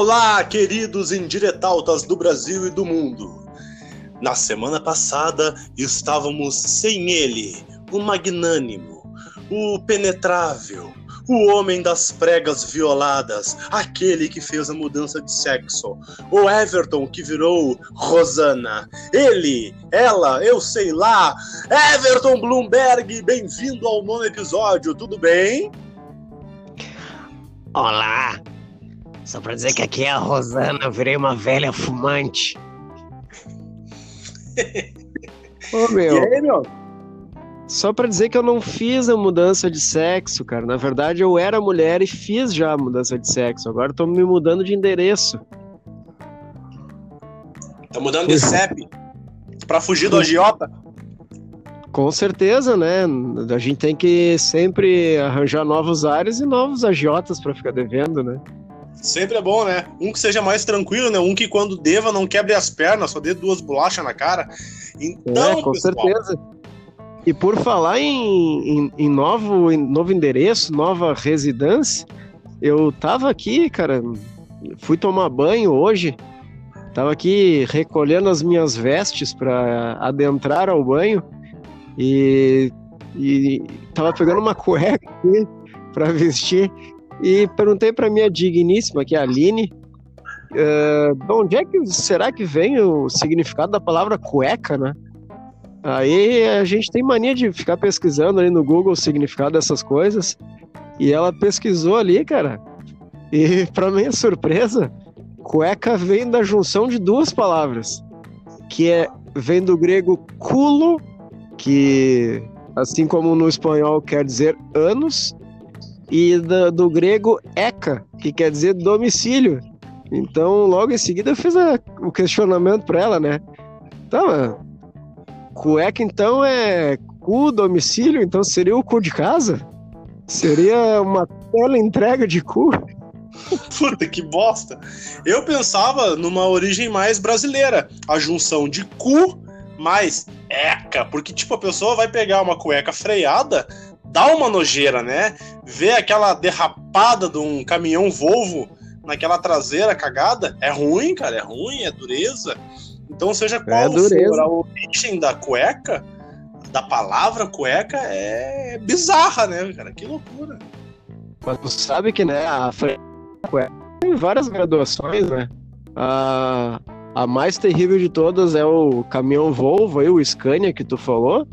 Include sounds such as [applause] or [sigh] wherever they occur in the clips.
Olá, queridos indiretautas do Brasil e do mundo. Na semana passada estávamos sem ele, o magnânimo, o penetrável, o homem das pregas violadas, aquele que fez a mudança de sexo, o Everton que virou Rosana, ele, ela, eu sei lá, Everton Bloomberg, bem-vindo ao nono episódio, tudo bem? Olá! Só pra dizer que aqui é a Rosana, eu virei uma velha fumante. [laughs] Ô meu. E aí, meu? Só pra dizer que eu não fiz a mudança de sexo, cara. Na verdade, eu era mulher e fiz já a mudança de sexo. Agora tô me mudando de endereço. Tá mudando de [laughs] CEP pra fugir do agiota? Com certeza, né? A gente tem que sempre arranjar novos ares e novos agiotas pra ficar devendo, né? Sempre é bom, né? Um que seja mais tranquilo, né? Um que quando deva não quebre as pernas, só dê duas bolachas na cara. Então, é, com pessoal, certeza. E por falar em, em, em novo, em novo endereço, nova residência, eu tava aqui, cara, fui tomar banho hoje, tava aqui recolhendo as minhas vestes para adentrar ao banho e, e tava pegando uma cueca aqui para vestir e perguntei para minha digníssima, que é a Aline, uh, de onde é que será que vem o significado da palavra cueca, né? Aí a gente tem mania de ficar pesquisando ali no Google o significado dessas coisas. E ela pesquisou ali, cara. E [laughs] para minha surpresa, cueca vem da junção de duas palavras, que é vem do grego culo, que assim como no espanhol quer dizer anos, e do, do grego eca, que quer dizer domicílio. Então, logo em seguida eu fiz a, o questionamento para ela, né? Tá, cueca então é cu domicílio, então seria o cu de casa? Seria uma tela entrega de cu? [laughs] Puta que bosta. Eu pensava numa origem mais brasileira, a junção de cu mais eca, porque tipo a pessoa vai pegar uma cueca freada, dá uma nojeira, né? Ver aquela derrapada de um caminhão Volvo naquela traseira cagada, é ruim, cara, é ruim, é dureza. Então, seja qual É for a origem da cueca, da palavra cueca, é bizarra, né, cara? Que loucura. Mas tu sabe que, né, a cueca tem várias graduações, né? A, a mais terrível de todas é o caminhão Volvo, aí, o Scania que tu falou.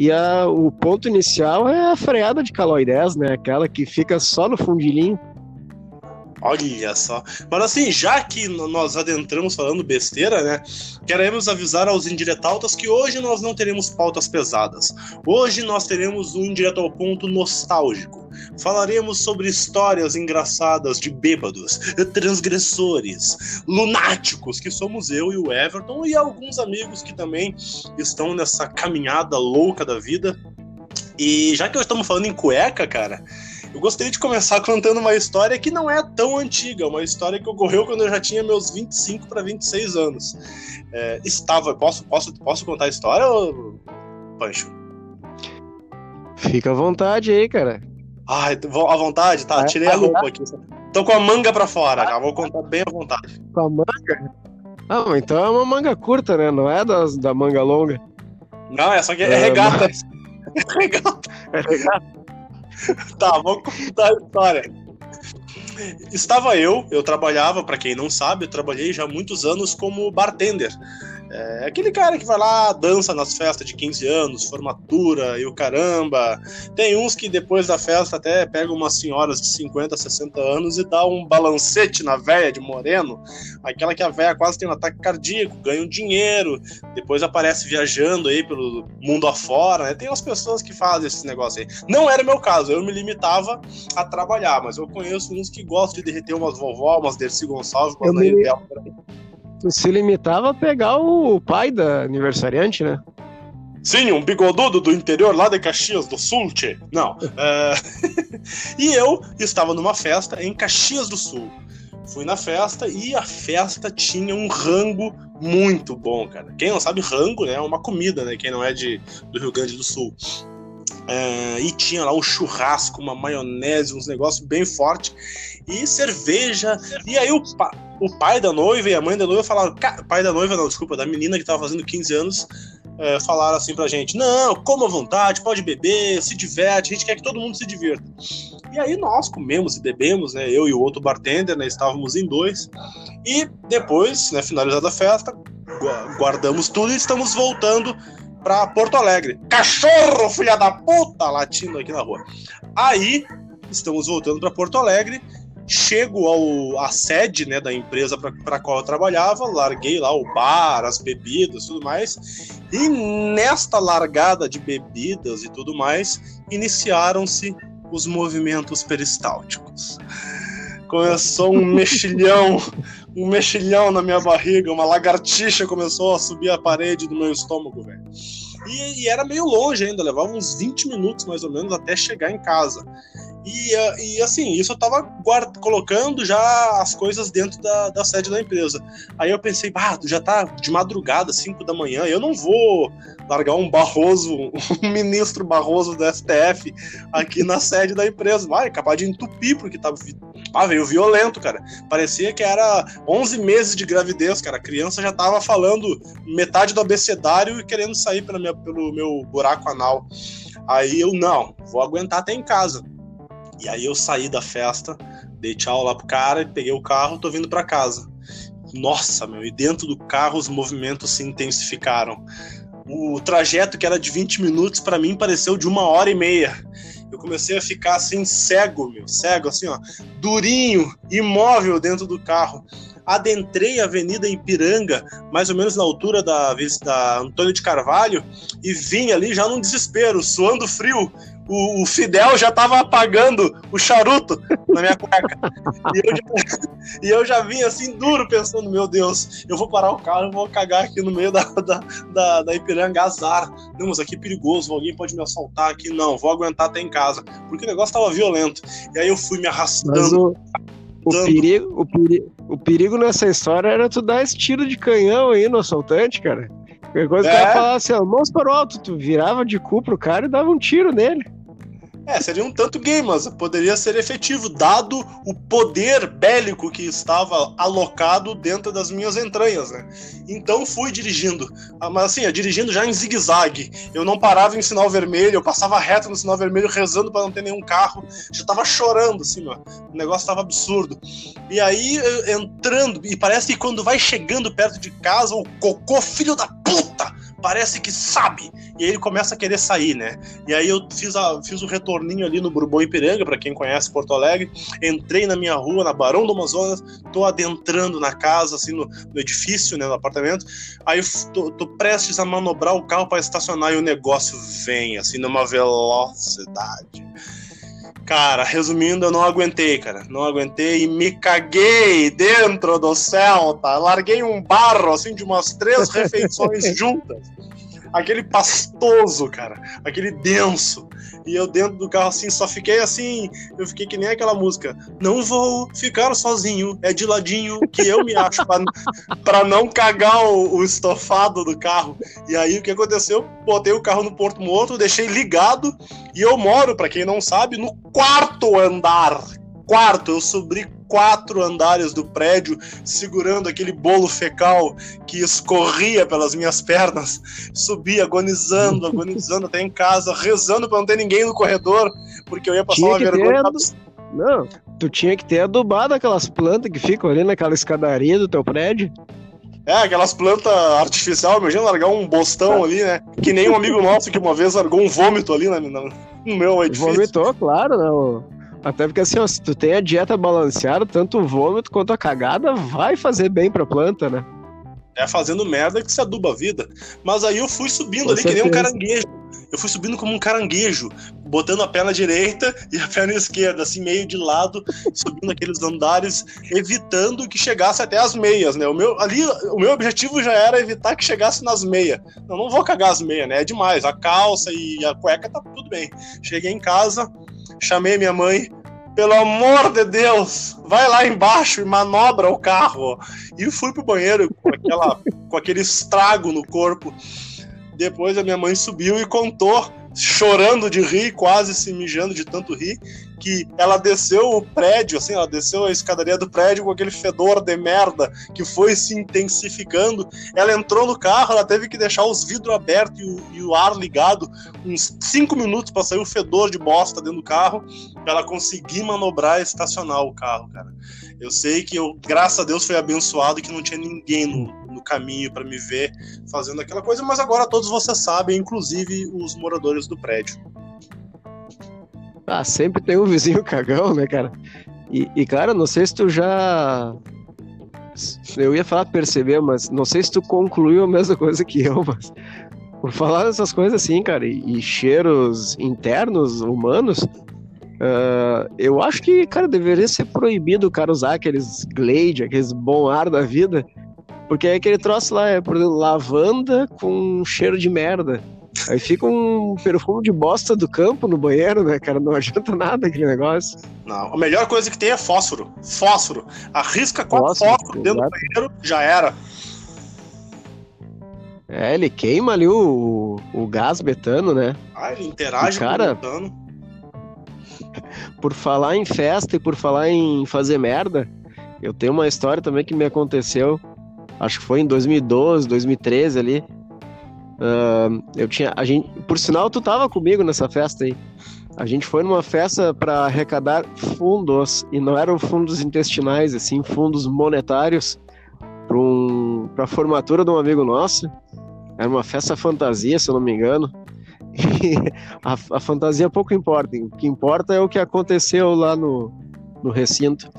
E a, o ponto inicial é a freada de caloidez, né? Aquela que fica só no fundilinho. Olha só. Mas assim, já que nós adentramos falando besteira, né? Queremos avisar aos indiretautas que hoje nós não teremos pautas pesadas. Hoje nós teremos um indireto ao ponto nostálgico. Falaremos sobre histórias engraçadas de bêbados, transgressores, lunáticos, que somos eu e o Everton, e alguns amigos que também estão nessa caminhada louca da vida. E já que estamos falando em cueca, cara, eu gostaria de começar contando uma história que não é tão antiga, uma história que ocorreu quando eu já tinha meus 25 para 26 anos. É, estava. Posso, posso, posso contar a história, Pancho? Fica à vontade aí, cara. Ai, à vontade? Tá, tirei a roupa aqui. Tô com a manga pra fora, já vou contar bem à vontade. Com a manga? Ah, então é uma manga curta, né? Não é das, da manga longa. Não, é só que é, É, regata. [laughs] É regata. É legal. [laughs] Tá, vou contar a história. Estava eu, eu trabalhava, pra quem não sabe, eu trabalhei já há muitos anos como bartender. É aquele cara que vai lá, dança nas festas de 15 anos, formatura e o caramba. Tem uns que depois da festa até pegam umas senhoras de 50, 60 anos e dá um balancete na véia de moreno. Aquela que a véia quase tem um ataque cardíaco, ganha um dinheiro, depois aparece viajando aí pelo mundo afora. Né? Tem umas pessoas que fazem esse negócio aí. Não era o meu caso, eu me limitava a trabalhar, mas eu conheço uns que gostam de derreter umas vovó, umas Dercy Gonçalves, umas Eu Nair me- Bel. Se limitava a pegar o pai da aniversariante, né? Sim, um bigodudo do interior lá de Caxias do Sul, tchê. Não. [laughs] é, [laughs] e eu estava numa festa em Caxias do Sul. Fui na festa e a festa tinha um rango muito bom, cara. Quem não sabe, rango né, é uma comida, né? Quem não é de, do Rio Grande do Sul. É, e tinha lá um churrasco, uma maionese, uns negócios bem fortes. E cerveja. E aí o, pa, o pai da noiva e a mãe da noiva falaram. Pai da noiva, não, desculpa, da menina que tava fazendo 15 anos. É, falaram assim pra gente: não, coma à vontade, pode beber, se diverte, a gente quer que todo mundo se divirta. E aí nós comemos e bebemos, né? Eu e o outro bartender, né? Estávamos em dois. E depois, né, finalizada a festa, guardamos tudo e estamos voltando para Porto Alegre. Cachorro, filha da puta, latindo aqui na rua. Aí, estamos voltando para Porto Alegre. Chego ao à sede, né, da empresa para qual eu trabalhava, larguei lá o bar, as bebidas, tudo mais. E nesta largada de bebidas e tudo mais, iniciaram-se os movimentos peristálticos. Começou um mexilhão um mexilhão na minha barriga, uma lagartixa começou a subir a parede do meu estômago, velho. E, e, era meio longe ainda, levava uns 20 minutos mais ou menos até chegar em casa. E, e assim, isso eu tava colocando já as coisas dentro da, da sede da empresa. Aí eu pensei, ah, já tá de madrugada, 5 da manhã, eu não vou largar um Barroso, [laughs] um ministro Barroso do STF aqui na sede da empresa. Vai, capaz de entupir, porque tava. Ah, veio violento, cara. Parecia que era 11 meses de gravidez, cara. A criança já tava falando metade do abecedário e querendo sair pela minha, pelo meu buraco anal. Aí eu, não, vou aguentar até em casa. E aí eu saí da festa, dei tchau lá pro cara, peguei o carro, tô vindo para casa. Nossa, meu, e dentro do carro os movimentos se intensificaram. O trajeto que era de 20 minutos para mim pareceu de uma hora e meia. Eu comecei a ficar assim cego, meu, cego assim, ó, durinho, imóvel dentro do carro. Adentrei a Avenida Ipiranga, mais ou menos na altura da, da Antônio de Carvalho, e vim ali já num desespero, suando frio, o, o Fidel já tava apagando o charuto na minha cueca. e, eu já, [laughs] e eu já vim assim, duro, pensando, meu Deus, eu vou parar o carro, eu vou cagar aqui no meio da, da, da, da Ipiranga, azar. Não, mas aqui é perigoso, alguém pode me assaltar aqui. Não, vou aguentar até em casa. Porque o negócio tava violento. E aí eu fui me arrastando. O, perigo, o, perigo, o perigo nessa história era tu dar esse tiro de canhão aí no assaltante, cara. Qualquer coisa é. o cara falava assim, ó, mãos para o alto, tu virava de cu pro cara e dava um tiro nele. É, seria um tanto gay, mas poderia ser efetivo, dado o poder bélico que estava alocado dentro das minhas entranhas, né? Então fui dirigindo. Ah, mas assim, dirigindo já em zigue-zague. Eu não parava em sinal vermelho, eu passava reto no sinal vermelho rezando para não ter nenhum carro. Já tava chorando, assim, mano. O negócio tava absurdo. E aí, entrando, e parece que quando vai chegando perto de casa, o cocô, filho da puta! Parece que sabe. E aí ele começa a querer sair, né? E aí eu fiz, a, fiz o retorninho ali no Bourbon Ipiranga, para quem conhece Porto Alegre. Entrei na minha rua, na Barão do Amazonas, tô adentrando na casa, assim, no, no edifício, né, no apartamento. Aí tô, tô prestes a manobrar o carro para estacionar e o negócio vem, assim, numa velocidade. Cara, resumindo, eu não aguentei, cara. Não aguentei e me caguei dentro do Celta. Larguei um barro, assim, de umas três [laughs] refeições juntas aquele pastoso, cara, aquele denso. E eu dentro do carro assim, só fiquei assim, eu fiquei que nem aquela música. Não vou ficar sozinho, é de ladinho que eu me acho para [laughs] não cagar o, o, estofado do carro. E aí o que aconteceu? Botei o carro no Porto Morto, deixei ligado e eu moro, para quem não sabe, no quarto andar. Quarto, eu subi quatro andares do prédio, segurando aquele bolo fecal que escorria pelas minhas pernas, subi agonizando, [laughs] agonizando até em casa, rezando para não ter ninguém no corredor, porque eu ia passar tinha uma vergonha. Ter... Não, tu tinha que ter adubado aquelas plantas que ficam ali naquela escadaria do teu prédio. É, aquelas plantas artificiais, imagina largar um bostão [laughs] ali, né? Que nem um amigo nosso que uma vez largou um vômito ali no, no meu edifício. Vomitou, claro, né? Até porque assim, ó, se tu tem a dieta balanceada, tanto o vômito quanto a cagada vai fazer bem pra planta, né? É fazendo merda que se aduba a vida. Mas aí eu fui subindo Com ali certeza. que nem um caranguejo. Eu fui subindo como um caranguejo, botando a perna direita [laughs] e a perna esquerda, assim, meio de lado, subindo aqueles andares, evitando que chegasse até as meias, né? O meu, ali, o meu objetivo já era evitar que chegasse nas meias. Não, não vou cagar as meias, né? É demais. A calça e a cueca tá tudo bem. Cheguei em casa, chamei minha mãe, pelo amor de Deus, vai lá embaixo e manobra o carro. E fui pro banheiro com, aquela, com aquele estrago no corpo. Depois a minha mãe subiu e contou chorando de rir, quase se mijando de tanto rir, que ela desceu o prédio, assim, ela desceu a escadaria do prédio com aquele fedor de merda que foi se intensificando. Ela entrou no carro, ela teve que deixar os vidros abertos e o, e o ar ligado uns cinco minutos para sair o fedor de bosta dentro do carro, para ela conseguir manobrar e estacionar o carro, cara. Eu sei que eu, graças a Deus, fui abençoado que não tinha ninguém no, no caminho para me ver fazendo aquela coisa, mas agora todos vocês sabem, inclusive os moradores do prédio. Ah, sempre tem um vizinho [laughs] cagão, né, cara? E, e, cara, não sei se tu já. Eu ia falar perceber, mas não sei se tu concluiu a mesma coisa que eu, mas. Por falar dessas coisas assim, cara, e, e cheiros internos humanos, uh, eu acho que, cara, deveria ser proibido o cara usar aqueles Glade, aqueles bom ar da vida, porque é aquele troço lá, é, por exemplo, lavanda com cheiro de merda. Aí fica um perfume de bosta do campo no banheiro, né, cara? Não adianta nada aquele negócio. Não, a melhor coisa que tem é fósforo. Fósforo. Arrisca com fósforo, fósforo dentro exato. do banheiro, já era. É, ele queima ali o, o gás betano, né? Ah, ele interage e, cara, com o betano. Por falar em festa e por falar em fazer merda, eu tenho uma história também que me aconteceu, acho que foi em 2012, 2013 ali. Uh, eu tinha. A gente, por sinal, tu tava comigo nessa festa aí. A gente foi numa festa para arrecadar fundos, e não eram fundos intestinais, assim, fundos monetários, para um, a formatura de um amigo nosso. Era uma festa fantasia, se eu não me engano. [laughs] A, a fantasia pouco importa. O que importa é o que aconteceu lá no, no recinto.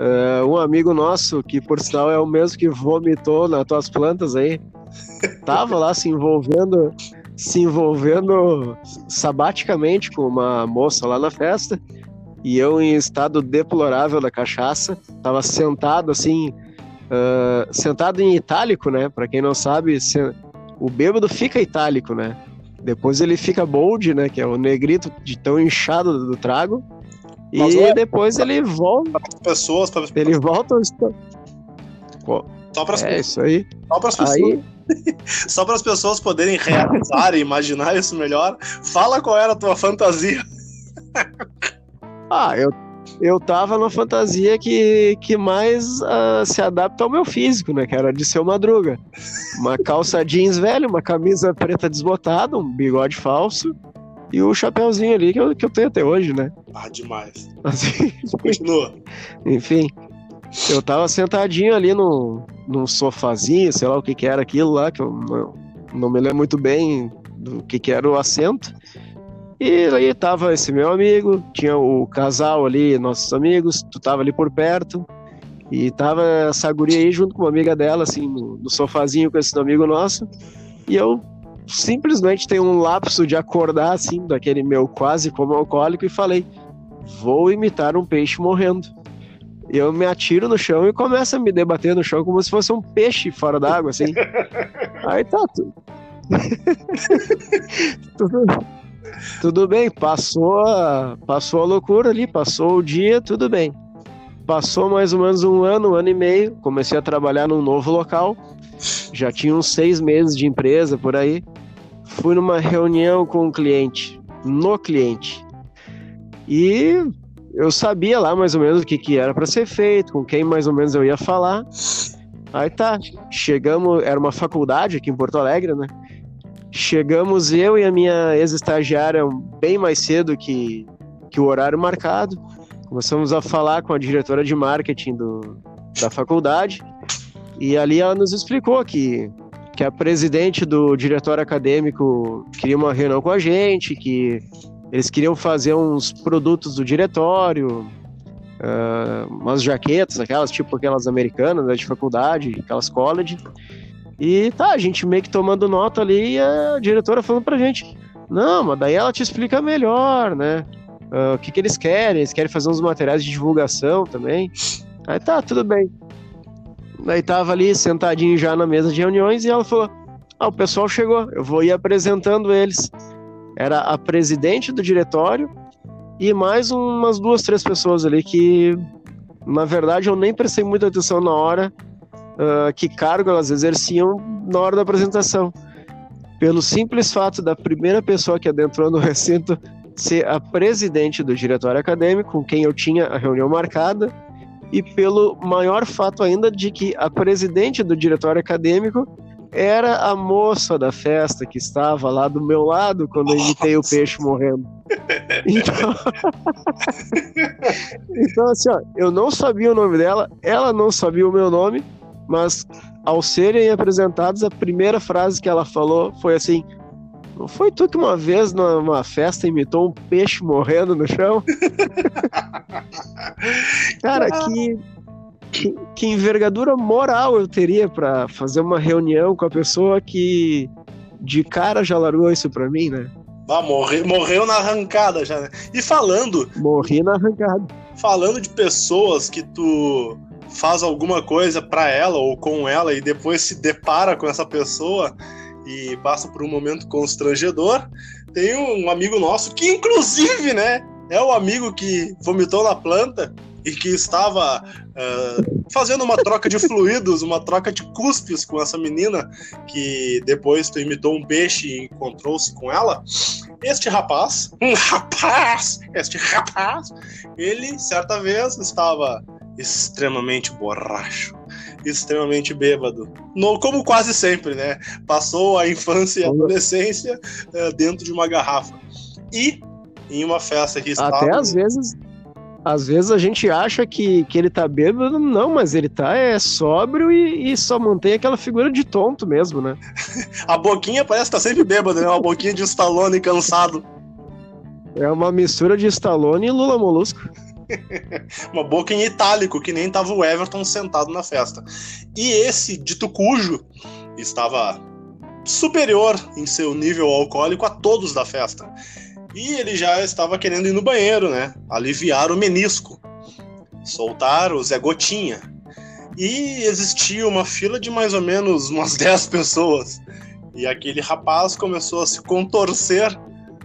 Uh, um amigo nosso, que por sinal é o mesmo que vomitou nas tuas plantas aí, tava lá se envolvendo, se envolvendo sabaticamente com uma moça lá na festa, e eu em estado deplorável da cachaça, tava sentado assim, uh, sentado em itálico, né? Para quem não sabe, o bêbado fica itálico, né? Depois ele fica bold, né? Que é o negrito de tão inchado do trago. Mas e é, depois ele volta. Pessoas, para Ele volta. Só para as é isso aí. Só para as pessoas. Aí... [laughs] Só para as pessoas poderem realizar e imaginar isso melhor, fala qual era a tua fantasia. [laughs] ah, eu, eu tava na fantasia que, que mais uh, se adapta ao meu físico, né? Que era de ser madruga. Uma calça jeans velha, uma camisa preta desbotada, um bigode falso e o chapéuzinho ali que eu, que eu tenho até hoje, né? Ah, demais. Assim, [laughs] Continua. Enfim, eu tava sentadinho ali no, num sofazinho, sei lá o que que era aquilo lá, que eu não, não me lembro muito bem do que que era o assento. E aí tava esse meu amigo, tinha o casal ali, nossos amigos, tu tava ali por perto, e tava essa guria aí junto com uma amiga dela, assim, no, no sofazinho com esse amigo nosso, e eu simplesmente tenho um lapso de acordar, assim, daquele meu quase como alcoólico, e falei, vou imitar um peixe morrendo eu me atiro no chão e começo a me debater no chão como se fosse um peixe fora d'água, assim. [laughs] Aí tá [laughs] tudo. tudo. Tudo bem, passou a, passou a loucura ali, passou o dia, tudo bem. Passou mais ou menos um ano, um ano e meio, comecei a trabalhar num novo local, já tinha uns seis meses de empresa por aí. Fui numa reunião com o um cliente, no cliente. E eu sabia lá mais ou menos o que, que era para ser feito, com quem mais ou menos eu ia falar. Aí tá, chegamos, era uma faculdade aqui em Porto Alegre, né? Chegamos eu e a minha ex-estagiária bem mais cedo que, que o horário marcado. Começamos a falar com a diretora de marketing do, da faculdade. E ali ela nos explicou que, que a presidente do diretório acadêmico queria uma reunião com a gente, que eles queriam fazer uns produtos do diretório, uh, umas jaquetas, aquelas tipo aquelas americanas né, de faculdade, aquelas college. E tá, a gente meio que tomando nota ali e a diretora falando pra gente: não, mas daí ela te explica melhor, né? Uh, o que, que eles querem, eles querem fazer uns materiais de divulgação também. Aí tá, tudo bem. Daí tava ali sentadinho já na mesa de reuniões e ela falou: Ah, o pessoal chegou, eu vou ir apresentando eles. Era a presidente do diretório e mais umas duas, três pessoas ali que, na verdade, eu nem prestei muita atenção na hora uh, que cargo elas exerciam na hora da apresentação. pelo simples fato da primeira pessoa que adentrou no [laughs] recinto ser a presidente do diretório acadêmico, com quem eu tinha a reunião marcada, e pelo maior fato ainda de que a presidente do diretório acadêmico era a moça da festa que estava lá do meu lado quando eu imitei o peixe morrendo. Então... [laughs] então, assim, ó, eu não sabia o nome dela, ela não sabia o meu nome, mas ao serem apresentados, a primeira frase que ela falou foi assim: Não foi tu que uma vez numa festa imitou um peixe morrendo no chão? [laughs] Cara, que, que, que, envergadura moral eu teria para fazer uma reunião com a pessoa que de cara já largou isso pra mim, né? Ah, morre, morreu na arrancada já, né? E falando. Morri na arrancada. Falando de pessoas que tu faz alguma coisa para ela ou com ela e depois se depara com essa pessoa e passa por um momento constrangedor. Tem um amigo nosso que, inclusive, né, é o amigo que vomitou na planta e que estava uh, fazendo uma troca de fluidos, uma troca de cuspes com essa menina que depois tu imitou um peixe e encontrou-se com ela. Este rapaz, um rapaz, este rapaz, ele certa vez estava extremamente borracho, extremamente bêbado. No, como quase sempre, né? Passou a infância e a adolescência uh, dentro de uma garrafa. E em uma festa que estava. Até às vezes. Às vezes a gente acha que, que ele tá bêbado, não, mas ele tá é, sóbrio e, e só mantém aquela figura de tonto mesmo, né? [laughs] a boquinha parece que tá sempre bêbado, né? Uma boquinha de Stallone cansado. É uma mistura de Stallone e Lula Molusco. [laughs] uma boca em itálico, que nem tava o Everton sentado na festa. E esse dito cujo estava superior em seu nível alcoólico a todos da festa. E ele já estava querendo ir no banheiro, né? Aliviar o menisco, soltar o Zé Gotinha. E existia uma fila de mais ou menos umas [laughs] 10 pessoas. E aquele rapaz começou a se contorcer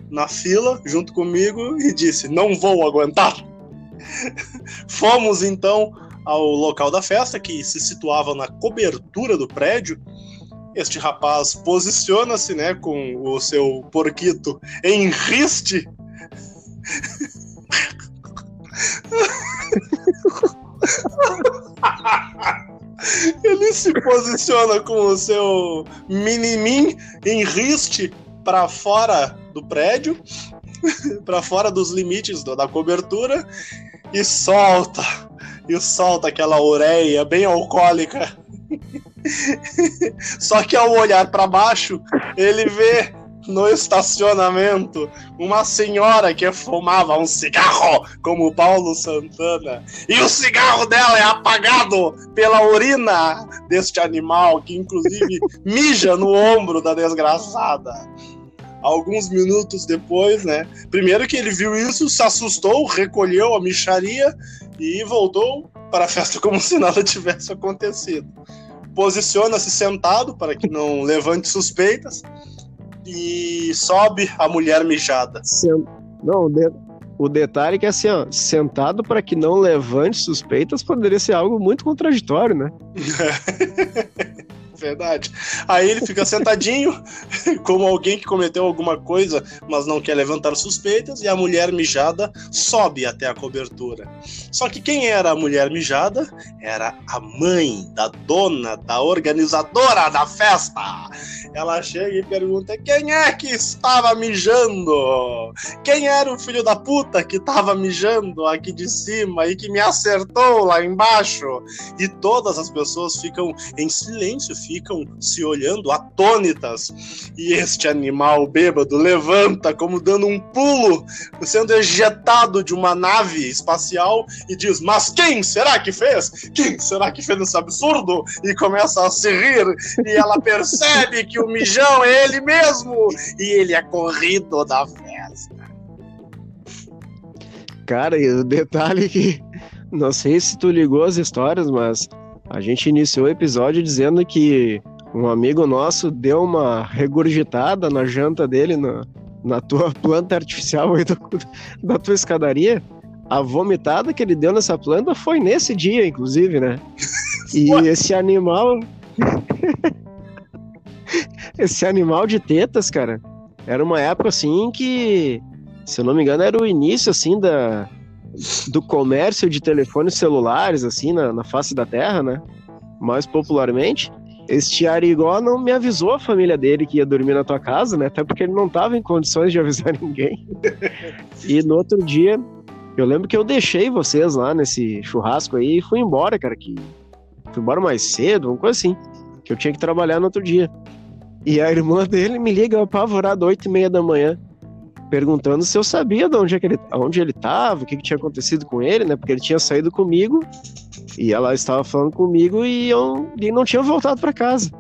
na fila junto comigo e disse: Não vou aguentar. [laughs] Fomos então ao local da festa, que se situava na cobertura do prédio. Este rapaz posiciona-se, né, com o seu porquito em riste. [laughs] Ele se posiciona com o seu mini-min em riste para fora do prédio, [laughs] para fora dos limites da cobertura e solta, e solta aquela ureia bem alcoólica. [laughs] Só que ao olhar para baixo, ele vê no estacionamento uma senhora que fumava um cigarro, como Paulo Santana, e o cigarro dela é apagado pela urina deste animal, que inclusive mija no ombro da desgraçada alguns minutos depois, né? Primeiro que ele viu isso, se assustou, recolheu a micharia e voltou para a festa [laughs] como se nada tivesse acontecido. Posiciona-se sentado para que não [laughs] levante suspeitas e sobe a mulher mijada. Não, o, de... o detalhe é que assim, ó, sentado para que não levante suspeitas poderia ser algo muito contraditório, né? [laughs] Verdade. Aí ele fica sentadinho, [laughs] como alguém que cometeu alguma coisa, mas não quer levantar suspeitas, e a mulher mijada sobe até a cobertura. Só que quem era a mulher mijada? Era a mãe da dona, da organizadora da festa. Ela chega e pergunta: quem é que estava mijando? Quem era o filho da puta que estava mijando aqui de cima e que me acertou lá embaixo? E todas as pessoas ficam em silêncio, ficam se olhando atônitas. E este animal bêbado levanta como dando um pulo, sendo ejetado de uma nave espacial e diz: Mas quem será que fez? Quem será que fez esse absurdo? E começa a se rir. E ela [laughs] percebe que o mijão é ele mesmo e ele é corrido da festa. Cara, e o detalhe é que não sei se tu ligou as histórias, mas a gente iniciou o episódio dizendo que um amigo nosso deu uma regurgitada na janta dele na, na tua [laughs] planta artificial aí do, [laughs] da tua escadaria. A vomitada que ele deu nessa planta foi nesse dia, inclusive, né? [laughs] E esse animal esse animal de tetas, cara, era uma época assim que, se eu não me engano, era o início assim da do comércio de telefones celulares assim na, na face da Terra, né? Mais popularmente. Este Arigó não me avisou a família dele que ia dormir na tua casa, né? Até porque ele não estava em condições de [laughs] avisar ninguém. e no outro dia, eu lembro que eu deixei vocês lá nesse churrasco aí e fui embora, cara. Que fui embora mais cedo, uma coisa assim. Que eu tinha que trabalhar no outro dia. E a irmã dele me liga apavorada, oito e meia da manhã, perguntando se eu sabia de onde, é que ele, onde ele estava, o que, que tinha acontecido com ele, né? Porque ele tinha saído comigo e ela estava falando comigo e eu e não tinha voltado para casa.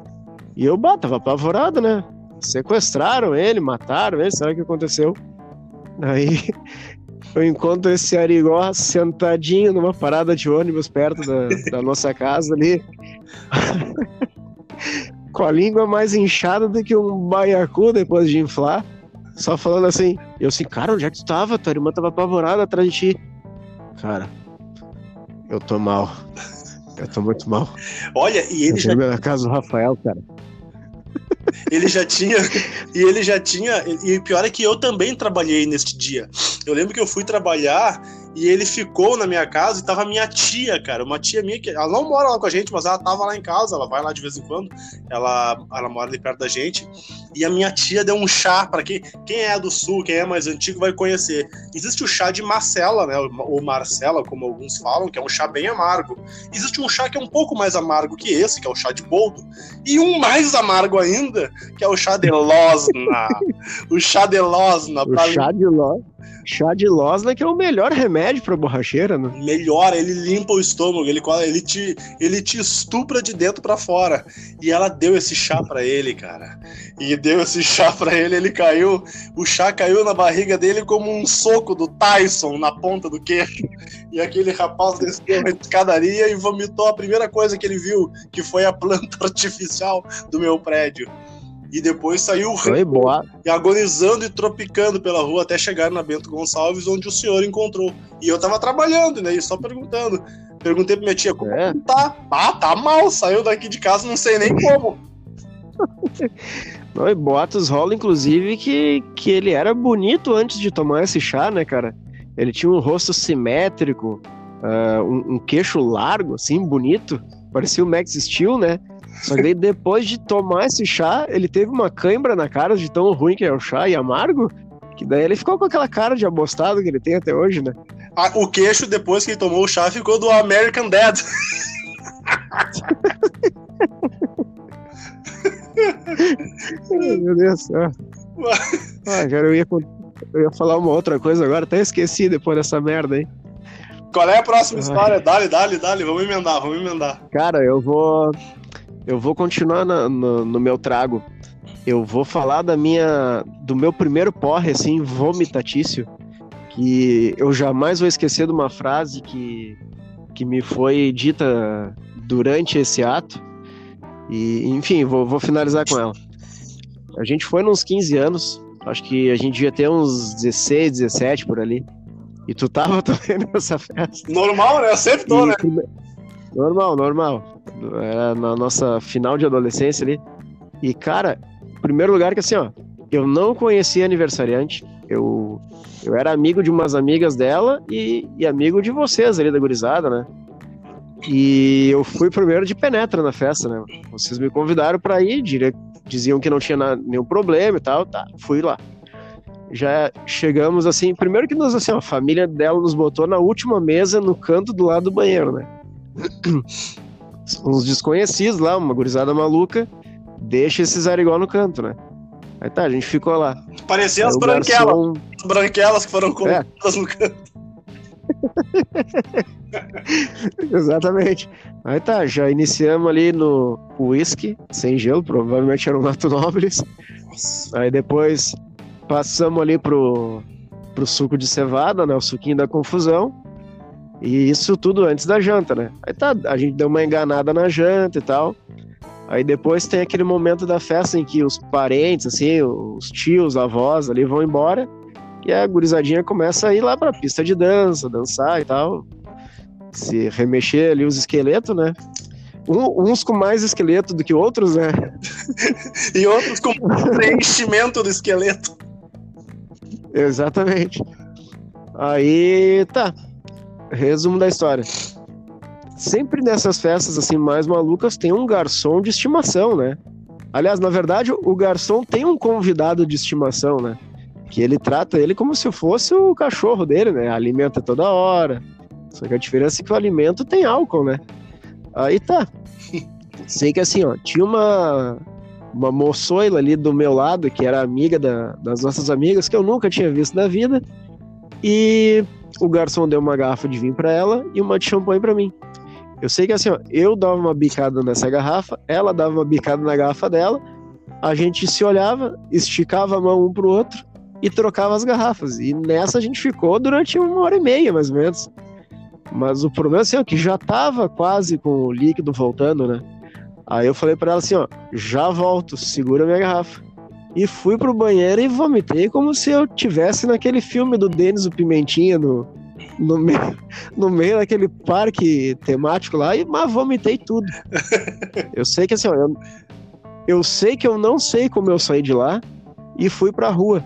E eu, bah, tava apavorado, né? Sequestraram ele, mataram ele, o que aconteceu? Aí [laughs] eu encontro esse Arigó sentadinho numa parada de ônibus perto da, da nossa casa ali. [laughs] com a língua mais inchada do que um baiacu depois de inflar. Só falando assim. Eu assim, cara, onde é que tu tava? Tua irmã tava apavorada atrás de ti. Cara, eu tô mal. Eu tô muito mal. Olha, e ele eu já. na casa do Rafael, cara. Ele já tinha. E ele já tinha. E o pior é que eu também trabalhei neste dia. Eu lembro que eu fui trabalhar e ele ficou na minha casa e tava minha tia, cara. Uma tia minha que. Ela não mora lá com a gente, mas ela tava lá em casa. Ela vai lá de vez em quando. Ela, ela mora ali perto da gente. E a minha tia deu um chá para quem, quem é do sul, quem é mais antigo vai conhecer. Existe o chá de Marcela, né? Ou Marcela, como alguns falam, que é um chá bem amargo. Existe um chá que é um pouco mais amargo que esse, que é o chá de boldo. E um mais amargo ainda, que é o chá de losna. [laughs] o chá de losna. O chá de losna. Chá de losna que é o melhor remédio pra borracheira, né? Melhor, ele limpa o estômago, ele, ele, te, ele te estupra de dentro para fora. E ela deu esse chá para ele, cara. E deu esse chá para ele, ele caiu. O chá caiu na barriga dele como um soco do Tyson na ponta do queixo. E aquele rapaz desceu a escadaria e vomitou a primeira coisa que ele viu, que foi a planta [laughs] artificial do meu prédio. E depois saiu Foi boa. e agonizando e tropicando pela rua até chegar na Bento Gonçalves, onde o senhor encontrou. E eu tava trabalhando, né? E só perguntando. Perguntei pra minha tia, como é. tá? Ah, tá mal, saiu daqui de casa, não sei nem como. [laughs] Não, e boatos rola, inclusive, que, que ele era bonito antes de tomar esse chá, né, cara? Ele tinha um rosto simétrico, uh, um, um, queixo largo, assim, bonito. Parecia o Max Steel, né? Só que daí, depois de tomar esse chá, ele teve uma cãibra na cara de tão ruim que é o chá e amargo, que daí ele ficou com aquela cara de abostado que ele tem até hoje, né? Ah, o queixo, depois que ele tomou o chá, ficou do American Dad. [laughs] Meu Deus do céu. Ah, cara, eu ia, eu ia falar uma outra coisa agora, até esqueci depois dessa merda aí. Qual é a próxima história? Dale, dale, dale, vamos emendar, vamos emendar. Cara, eu vou. Eu vou continuar na, no, no, meu trago. Eu vou falar da minha, do meu primeiro porre, assim, vomitatício, que eu jamais vou esquecer de uma frase que, que me foi dita durante esse ato. E, enfim, vou, vou finalizar com ela. A gente foi nos 15 anos, acho que a gente devia ter uns 16, 17 por ali. E tu tava [laughs] também nessa festa. Normal, né? Eu sempre tô, e, né? Normal, normal. Era na nossa final de adolescência ali. E, cara, primeiro lugar que assim, ó, eu não conhecia aniversariante. Eu, eu era amigo de umas amigas dela e, e amigo de vocês ali da gurizada, né? E eu fui primeiro de penetra na festa, né? Vocês me convidaram para ir, diziam que não tinha nada, nenhum problema e tal, tá, fui lá. Já chegamos assim, primeiro que nós assim, ó, a família dela nos botou na última mesa no canto do lado do banheiro, né? [coughs] uns desconhecidos lá, uma gurizada maluca, deixa esses arigó no canto, né? Aí tá, a gente ficou lá. Parecia as branquelas. Garçom... As branquelas que foram colocadas é. no canto. [laughs] Exatamente. Aí tá, já iniciamos ali no whisky, sem gelo, provavelmente era um Nato Nobles. Aí depois passamos ali pro, pro suco de cevada, né? O suquinho da confusão. E isso tudo antes da janta, né? Aí tá, a gente deu uma enganada na janta e tal. Aí depois tem aquele momento da festa em que os parentes, assim, os tios, avós ali vão embora. E a gurizadinha começa a ir lá pra pista de dança, dançar e tal. Se remexer ali os esqueletos, né? Um, uns com mais esqueleto do que outros, né? [laughs] e outros com [laughs] preenchimento do esqueleto. Exatamente. Aí, tá. Resumo da história. Sempre nessas festas assim mais malucas tem um garçom de estimação, né? Aliás, na verdade, o garçom tem um convidado de estimação, né? Que ele trata ele como se fosse o cachorro dele, né? Alimenta toda hora. Só que a diferença é que o alimento tem álcool, né? Aí tá. [laughs] Sei que assim, ó, tinha uma, uma moçoila ali do meu lado, que era amiga da, das nossas amigas, que eu nunca tinha visto na vida. E o garçom deu uma garrafa de vinho para ela e uma de champanhe para mim. Eu sei que assim, ó, eu dava uma bicada nessa garrafa, ela dava uma bicada na garrafa dela, a gente se olhava, esticava a mão um pro outro e trocava as garrafas. E nessa a gente ficou durante uma hora e meia, mais ou menos. Mas o problema assim, ó, que já tava quase com o líquido voltando, né? Aí eu falei para ela assim, ó, já volto, segura minha garrafa. E fui pro banheiro e vomitei como se eu tivesse naquele filme do Denis o Pimentinha no, no meio, [laughs] no meio daquele parque temático lá e mas vomitei tudo. [laughs] Eu sei que assim, ó, eu, eu sei que eu não sei como eu saí de lá e fui pra rua.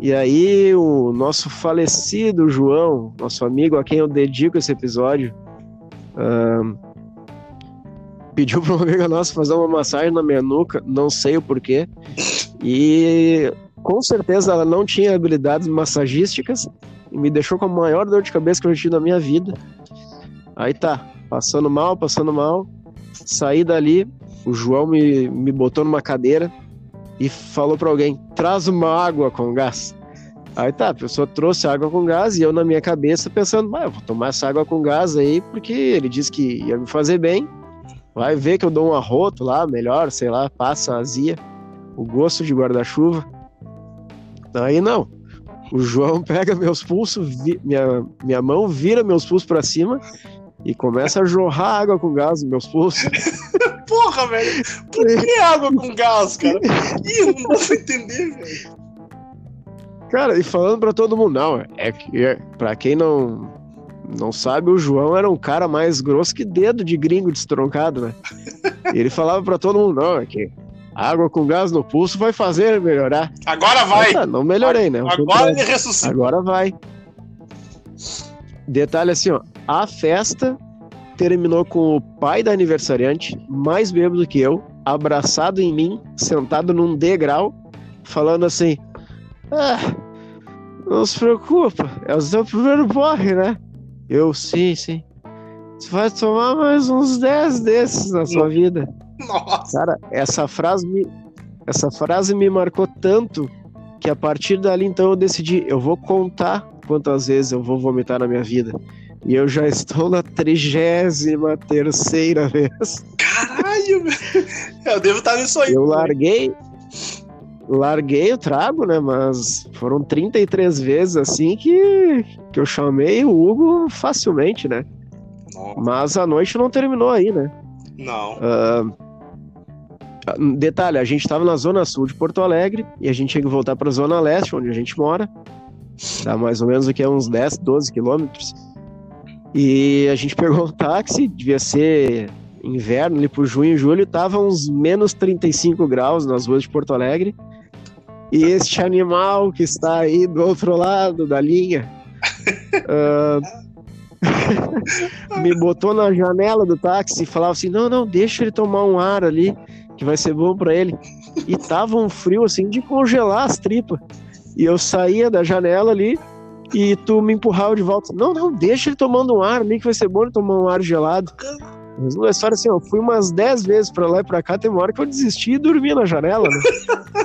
E aí o nosso falecido João, nosso amigo a quem eu dedico esse episódio, uh, pediu para uma amiga nossa fazer uma massagem na minha nuca, não sei o porquê. E com certeza ela não tinha habilidades massagísticas e me deixou com a maior dor de cabeça que eu já tive na minha vida. Aí tá, passando mal, passando mal. Saí dali, o João me, me botou numa cadeira e falou para alguém: traz uma água com gás. Aí tá, a pessoa trouxe água com gás e eu na minha cabeça pensando, eu vou tomar essa água com gás aí porque ele disse que ia me fazer bem. Vai ver que eu dou um arroto lá, melhor, sei lá, passa azia, o gosto de guarda-chuva. Aí não. O João [laughs] pega meus pulsos, minha, minha mão vira meus pulsos para cima e começa a jorrar água com gás nos meus pulsos. [laughs] Porra, velho! Por que [laughs] água com gás, cara? Ih, não dá pra entender, velho. Cara, e falando pra todo mundo, não, é que é, pra quem não, não sabe, o João era um cara mais grosso que dedo de gringo destroncado, né? E [laughs] ele falava pra todo mundo, não, é que água com gás no pulso vai fazer melhorar. Agora vai! Tá, não melhorei, né? Agora ele ressuscita. Agora vai. Detalhe assim, ó, a festa terminou com o pai da aniversariante, mais bêbado que eu, abraçado em mim, sentado num degrau, falando assim: Ah, não se preocupa, é o seu primeiro porre, né? Eu, sim, sim. Você vai tomar mais uns 10 desses na sua vida. Nossa. Cara, essa frase me, essa frase me marcou tanto que a partir dali então eu decidi, eu vou contar quantas vezes eu vou vomitar na minha vida. E eu já estou na trigésima terceira vez. Caralho, eu devo estar nisso aí. Eu larguei, larguei o trago, né? Mas foram 33 vezes assim que, que eu chamei o Hugo facilmente, né? Nossa. Mas a noite não terminou aí, né? Não. Uh, detalhe, a gente estava na zona sul de Porto Alegre e a gente tinha que voltar para a zona leste, onde a gente mora. Dá mais ou menos o que é uns 10, 12 quilômetros. E a gente pegou um táxi, devia ser inverno, ali por junho e julho, tava uns menos 35 graus nas ruas de Porto Alegre. E este animal que está aí do outro lado da linha uh, [laughs] me botou na janela do táxi e falava assim: não, não, deixa ele tomar um ar ali, que vai ser bom para ele. E tava um frio assim de congelar as tripas. E eu saía da janela ali e tu me empurrava de volta. Não, não, deixa ele tomando um ar ali, que vai ser bom ele tomar um ar gelado. Resumo da história assim, eu fui umas 10 vezes pra lá e pra cá, tem uma hora que eu desisti e dormi na janela, né?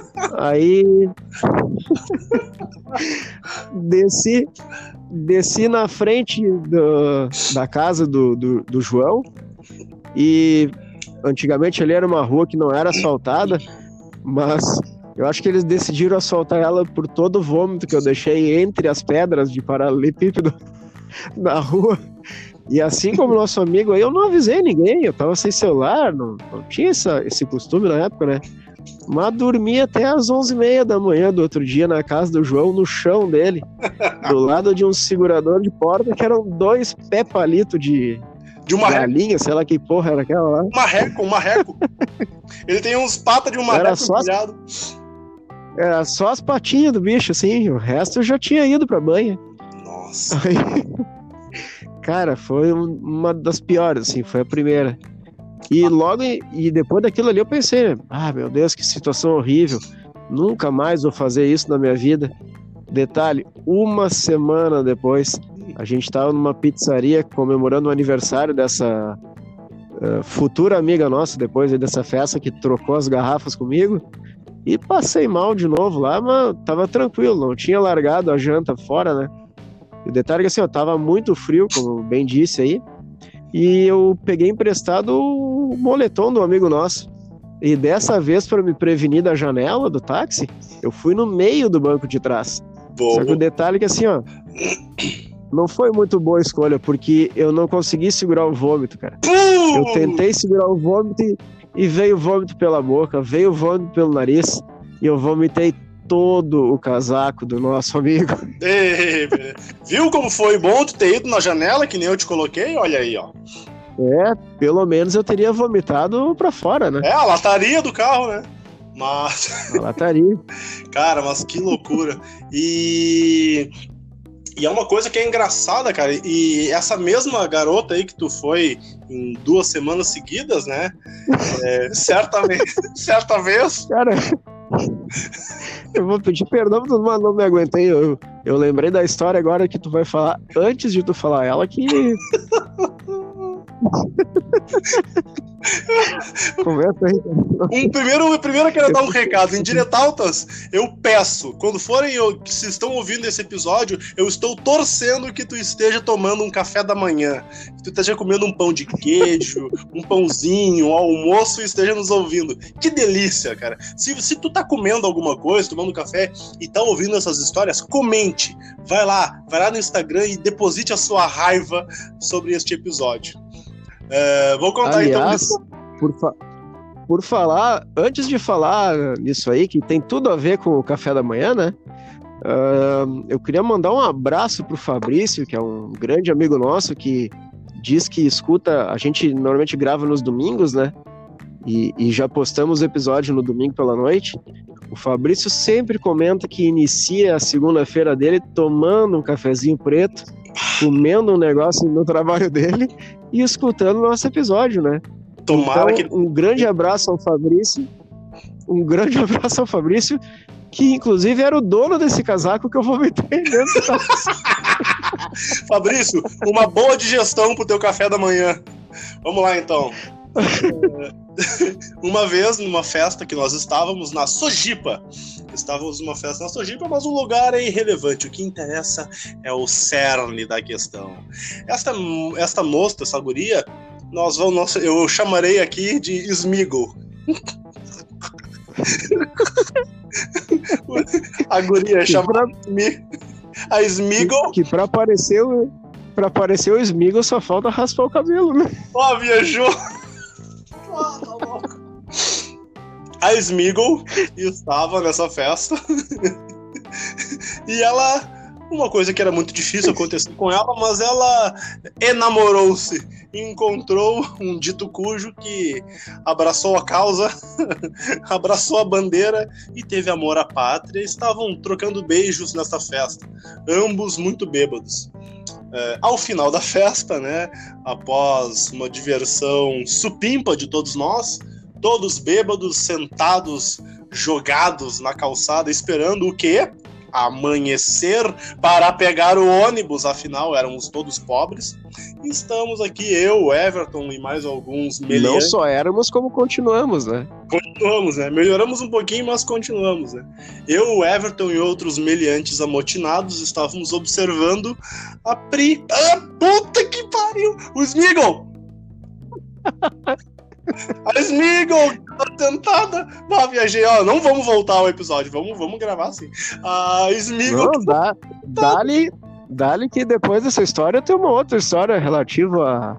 [laughs] Aí. desci, desci na frente do, da casa do, do, do João e antigamente ali era uma rua que não era asfaltada, mas eu acho que eles decidiram asfaltar ela por todo o vômito que eu deixei entre as pedras de paralelepípedo [laughs] na rua. E assim como nosso amigo aí, eu não avisei ninguém, eu tava sem celular, não, não tinha essa, esse costume na época, né? Mas dormi até às 11h30 da manhã do outro dia na casa do João, no chão dele, [laughs] do lado de um segurador de porta que eram dois pé palito de, De uma galinha, sei lá que porra era aquela lá. Um marreco, um marreco. Ele tem uns patas de um marreco era só, era só as patinhas do bicho, assim. O resto eu já tinha ido pra banha. Nossa. Aí, [laughs] cara, foi uma das piores, assim, foi a primeira. E logo, e depois daquilo ali eu pensei, ah, meu Deus, que situação horrível. Nunca mais vou fazer isso na minha vida. Detalhe, uma semana depois, a gente estava numa pizzaria comemorando o aniversário dessa uh, futura amiga nossa, depois dessa festa que trocou as garrafas comigo. E passei mal de novo lá, mas tava tranquilo, não tinha largado a janta fora, né? E o detalhe é que assim, ó, tava muito frio, como bem disse aí, e eu peguei emprestado o moletom do amigo nosso. E dessa vez, para me prevenir da janela do táxi, eu fui no meio do banco de trás. Boa. Só que o detalhe é que assim, ó, não foi muito boa a escolha, porque eu não consegui segurar o vômito, cara. Eu tentei segurar o vômito e, e veio vômito pela boca, veio vômito pelo nariz, e eu vomitei todo o casaco do nosso amigo. [laughs] Ei, viu como foi bom tu ter ido na janela, que nem eu te coloquei? Olha aí, ó. É, pelo menos eu teria vomitado pra fora, né? É, a lataria do carro, né? Mas. A lataria. [laughs] cara, mas que loucura. E. E é uma coisa que é engraçada, cara. E essa mesma garota aí que tu foi em duas semanas seguidas, né? É, certamente, [laughs] certa vez. Cara, eu vou pedir perdão mas não me aguentei. Eu, eu lembrei da história agora que tu vai falar antes de tu falar ela que. [laughs] [laughs] Conversa aí. Um, primeiro, primeiro eu quero dar um recado. Em Diretaltas, eu peço, quando forem, eu, se estão ouvindo esse episódio, eu estou torcendo que tu esteja tomando um café da manhã, que tu esteja comendo um pão de queijo, um pãozinho, um almoço e esteja nos ouvindo. Que delícia, cara. Se, se tu tá comendo alguma coisa, tomando café e tá ouvindo essas histórias, comente. Vai lá, vai lá no Instagram e deposite a sua raiva sobre este episódio. É, vou contar então Aliás, então. Por, fa por falar, antes de falar nisso aí, que tem tudo a ver com o café da manhã, né? Uh, eu queria mandar um abraço pro Fabrício, que é um grande amigo nosso que diz que escuta. A gente normalmente grava nos domingos, né? E, e já postamos o episódio no domingo pela noite. O Fabrício sempre comenta que inicia a segunda-feira dele tomando um cafezinho preto, comendo um negócio no trabalho dele e escutando o nosso episódio, né? Tomara então, que... um grande abraço ao Fabrício. Um grande [laughs] abraço ao Fabrício, que inclusive era o dono desse casaco que eu vou meter dentro. Fabrício, uma boa digestão pro teu café da manhã. Vamos lá então. Uma vez, numa festa que nós estávamos na Sojipa. Estávamos numa festa na Sojipa, mas o lugar é irrelevante. O que interessa é o cerne da questão. Esta, esta moça, essa guria, nós vamos, eu chamarei aqui de Smiggle. a guria chama a Smiggle. Que, que pra aparecer o, pra aparecer o Smiggle só falta raspar o cabelo, né? Ó, oh, viajou. A Smiggle estava nessa festa e ela uma coisa que era muito difícil acontecer com ela, mas ela enamorou-se encontrou um dito cujo que abraçou a causa, [laughs] abraçou a bandeira e teve amor à pátria. Estavam trocando beijos nessa festa, ambos muito bêbados. É, ao final da festa, né, após uma diversão supimpa de todos nós, todos bêbados, sentados, jogados na calçada, esperando o quê? Amanhecer para pegar o ônibus, afinal éramos todos pobres. Estamos aqui, eu, Everton e mais alguns meliantes. Não só éramos, como continuamos, né? Continuamos, né? Melhoramos um pouquinho, mas continuamos, né? Eu, Everton e outros meliantes amotinados estávamos observando a Pri. Ah, puta que pariu! O Smeagol! [laughs] A Smeagol tá tentada. Ah, viajei, ó. Não vamos voltar ao episódio, vamos, vamos gravar assim. A Smeagol. Não, dá. Dá-lhe dá que depois dessa história tem uma outra história relativa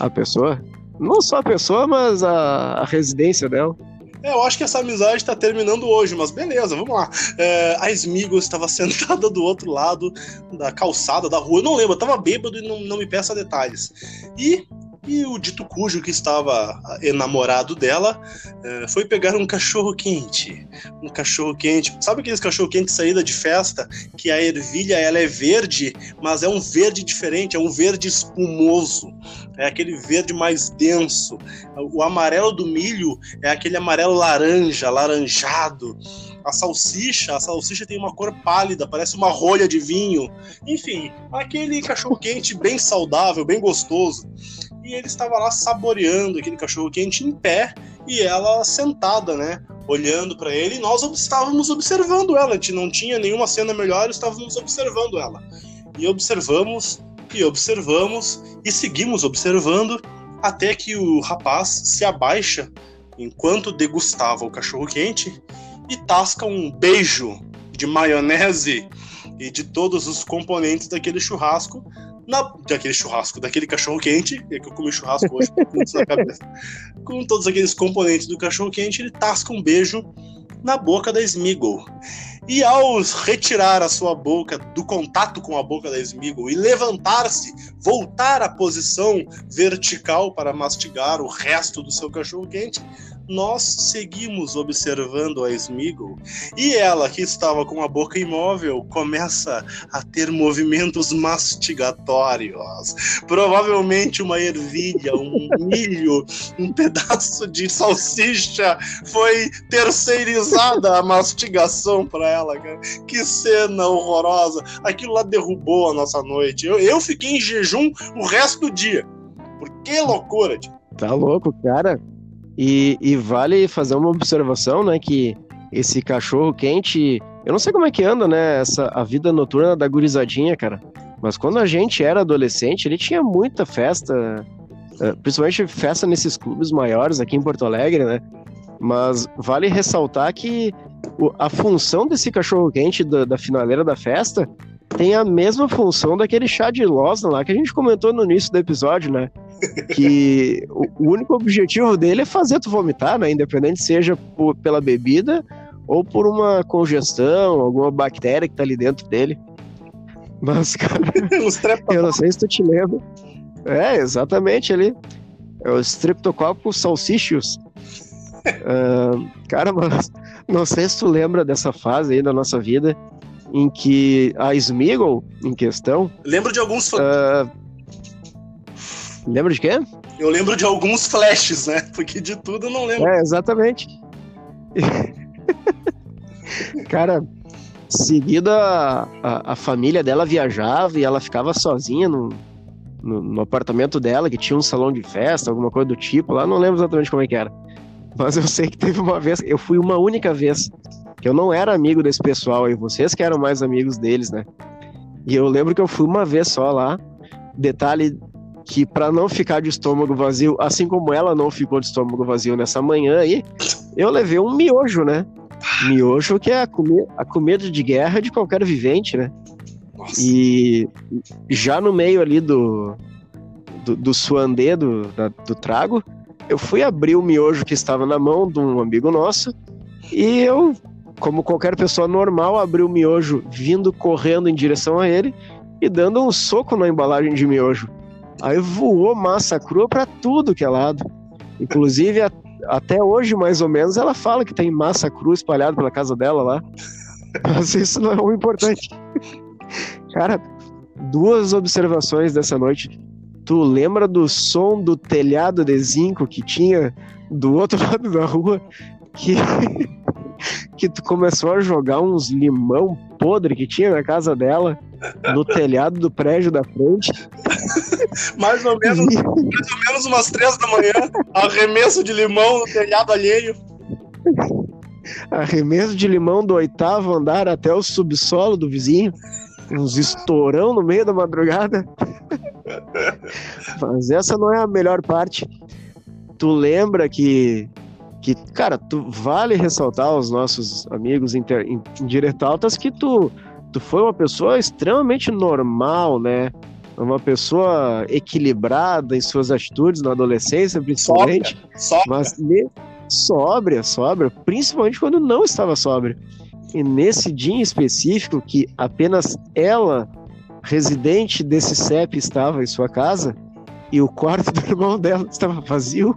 à, à pessoa. Não só a pessoa, mas a, a residência dela. É, eu acho que essa amizade está terminando hoje, mas beleza, vamos lá. É, a Smigo estava [laughs] sentada do outro lado da calçada, da rua, eu não lembro, eu tava bêbado e não, não me peça detalhes. E E o dito cujo que estava enamorado dela eh, foi pegar um cachorro quente. Um cachorro quente. Sabe aqueles cachorro quente saída de festa? Que a ervilha ela é verde, mas é um verde diferente, é um verde espumoso. É aquele verde mais denso. O amarelo do milho é aquele amarelo laranja, laranjado. A salsicha, a salsicha tem uma cor pálida, parece uma rolha de vinho. Enfim, aquele cachorro quente bem saudável, bem gostoso e ele estava lá saboreando aquele cachorro quente em pé e ela sentada, né? Olhando para ele, e nós estávamos observando ela. A gente não tinha nenhuma cena melhor, estávamos observando ela. E observamos, e observamos, e seguimos observando, até que o rapaz se abaixa enquanto degustava o cachorro quente e tasca um beijo de maionese e de todos os componentes daquele churrasco na, daquele churrasco, daquele cachorro quente, é que eu comi churrasco hoje [laughs] com cabeça. Com todos aqueles componentes do cachorro quente, ele tasca um beijo na boca da Smeagol. E ao retirar a sua boca do contato com a boca da Smeagol e levantar-se, voltar à posição vertical para mastigar o resto do seu cachorro quente, nós seguimos observando a Smeagol e ela, que estava com a boca imóvel, começa a ter movimentos mastigatórios. Provavelmente uma ervilha, um [laughs] milho, um pedaço de salsicha foi terceirizada a mastigação para ela, cara. Que cena horrorosa. Aquilo lá derrubou a nossa noite. Eu, eu fiquei em jejum o resto do dia. Por que loucura? Tá louco, cara. E, e, vale fazer uma observação, né, que esse cachorro quente, eu não sei como é que anda, né, essa, a vida noturna da gurizadinha, cara. Mas quando a gente era adolescente, ele tinha muita festa, eh, principalmente festa nesses clubes maiores aqui em Porto Alegre, né? Mas vale ressaltar que a função desse cachorro quente da, da finaleira da festa tem a mesma função daquele chá de Losna lá que a gente comentou no início do episódio, né? Que o único objetivo dele é fazer tu vomitar, né? Independente seja por, pela bebida ou por uma congestão, alguma bactéria que tá ali dentro dele. Mas, cara, [laughs] eu não sei se tu te lembra. É, exatamente ali. É o Streptococcus salsichus. uh, cara, mas não sei se tu lembra dessa fase aí da nossa vida em que a Smeagol, em questão... Lembro de alguns... Uh, Lembra de quê? Eu lembro de alguns flashes, né? Porque de tudo eu não lembro. É, exatamente. Cara, seguida a, a, família dela viajava e ela ficava sozinha no, no, no, apartamento dela, que tinha um salão de festa, alguma coisa do tipo lá, não lembro exatamente como é que era. Mas eu sei que teve uma vez, eu fui uma única vez, que eu não era amigo desse pessoal aí, vocês que eram mais amigos deles, né? E eu lembro que eu fui uma vez só lá. Detalhe que para não ficar de estômago vazio, assim como ela não ficou de estômago vazio nessa manhã aí, eu levei um miojo, né? Miojo que é a, comi a comida de guerra de qualquer vivente, né? Nossa. E já no meio ali do, do, do suandê, do, da, do trago, eu fui abrir o miojo que estava na mão de um amigo nosso e eu, como qualquer pessoa normal, abri o miojo vindo correndo em direção a ele e dando um soco na embalagem de miojo. Aí voou massa crua para tudo que é lado. Inclusive, a, até hoje, mais ou menos, ela fala que tem massa crua espalhada pela casa dela lá. [laughs] Mas isso não é o importante. Cara, duas observações dessa noite. Tu lembra do som do telhado de zinco que tinha do outro [laughs] lado da rua? Que, [laughs] que tu começou a jogar uns limão podre que tinha na casa dela no telhado do prédio da frente. mais, ou menos, mais ou menos umas três da manhã, arremesso de limão no telhado alheio. Arremesso de limão do oitavo andar até o subsolo do vizinho. Uns estourão no meio da madrugada. Mas essa não é a melhor parte. Tu lembra que que, cara, tu vale ressaltar aos nossos amigos inter, indiretaltas que tu tu foi uma pessoa extremamente normal, né? Uma pessoa equilibrada em suas atitudes na adolescência, principalmente. Sóbria, sóbria. Mas ne... sóbria, sóbria, principalmente quando não estava sóbria. E nesse dia em específico, que apenas ela, residente desse CEP, estava em sua casa, e o quarto do irmão dela estava vazio.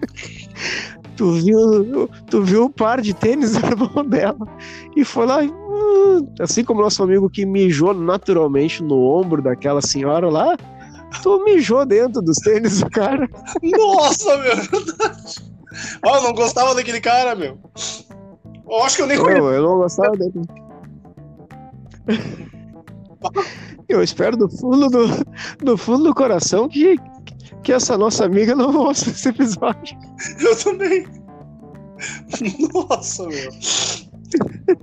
[laughs] tu viu, tu viu o par de tênis do irmão dela e foi lá, hum, assim como nosso amigo que mijou naturalmente no ombro daquela senhora lá, tu mijou dentro dos tênis do cara. Nossa, meu! Ó, eu não gostava daquele cara, meu. Eu acho que eu nem conheço. Eu, eu não gostava dele. Eu espero do fundo do, do fundo do coração que, que essa nossa amiga não ouça esse episódio. Eu também. Nossa, meu.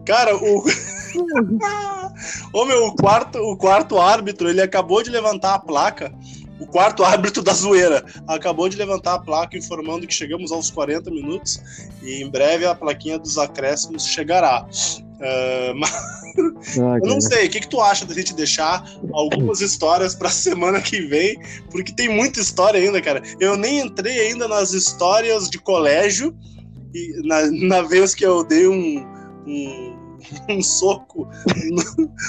Cara, o. [laughs] Ô meu, o quarto, o quarto árbitro, ele acabou de levantar a placa. O quarto árbitro da zoeira acabou de levantar a placa informando que chegamos aos 40 minutos e em breve a plaquinha dos acréscimos chegará. Uh, [laughs] mas... ah, eu não sei, o que, que tu acha da gente deixar algumas histórias para semana que vem? Porque tem muita história ainda, cara. Eu nem entrei ainda nas histórias de colégio, e na, na vez que eu dei um, um [laughs] um soco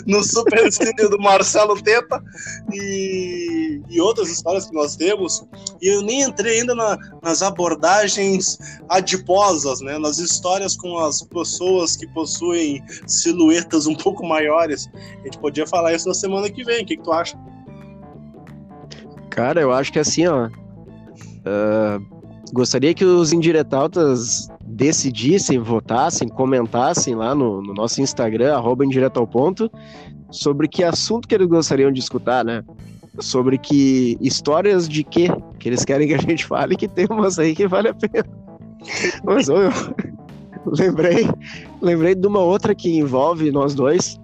no, no do Marcelo Teta e, e, outras histórias que nós temos. E eu nem entrei ainda na, nas abordagens adiposas, né? nas histórias com as pessoas que possuem silhuetas um pouco maiores. A gente podia falar isso na semana que vem. O que, que tu acha? Cara, eu acho que assim, ó. Uh, gostaria que os indiretautas decidissem, votassem, comentassem lá no, no nosso Instagram, arroba indireto ao ponto, sobre que assunto que eles gostariam de escutar, né? Sobre que histórias de quê que eles querem que a gente fale, que tem umas aí que vale a pena. Mas eu lembrei, lembrei de uma outra que envolve nós dois,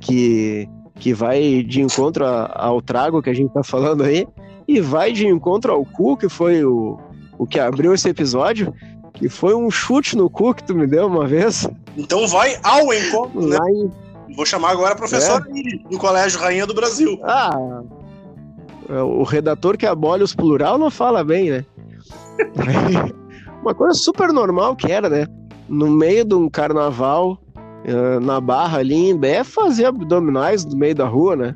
que, que vai de encontro ao trago que a gente tá falando aí, e vai de encontro ao cu, que foi o, o que abriu esse episódio, que foi um chute no cu que tu me deu uma vez. Então vai ao encontro, né? Em... Vou chamar agora a professora é. do Colégio Rainha do Brasil. Ah, o redator que abole os plural não fala bem, né? [laughs] uma coisa super normal que era, né? No meio de um carnaval, eh, na barra ali em Bé, fazer abdominais no meio da rua, né?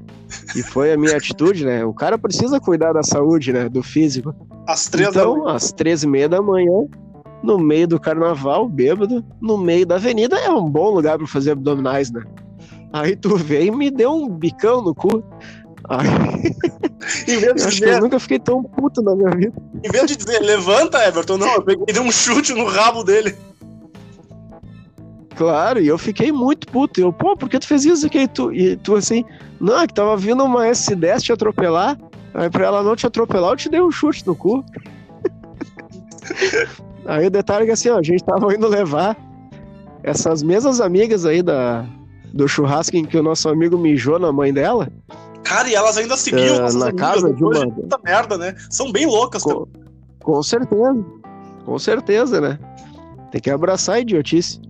E foi a minha atitude, né? O cara precisa cuidar da saúde, né? Do físico. Às três então, da às três e meia da manhã, no meio do carnaval, bêbado, no meio da avenida, é um bom lugar para fazer abdominais, né? Aí tu veio e me deu um bicão no cu. Aí... [laughs] em vez de dizer... eu nunca fiquei tão puto na minha vida. Em vez de dizer, levanta, Everton, não, eu peguei e dei um chute no rabo dele. Claro, e eu fiquei muito puto. Eu, pô, por que tu fez isso aqui? E tu, e tu assim, não, é que tava vindo uma S10 te atropelar. Aí pra ela não te atropelar, eu te dei um chute no cu. [laughs] Aí o detalhe é que assim, ó, a gente tava indo levar essas mesmas amigas aí da, do churrasco em que o nosso amigo mijou na mãe dela. Cara, e elas ainda seguiam uh, na casa de uma. Puta merda, né? São bem loucas. Com, com certeza. Com certeza, né? Tem que abraçar a idiotice.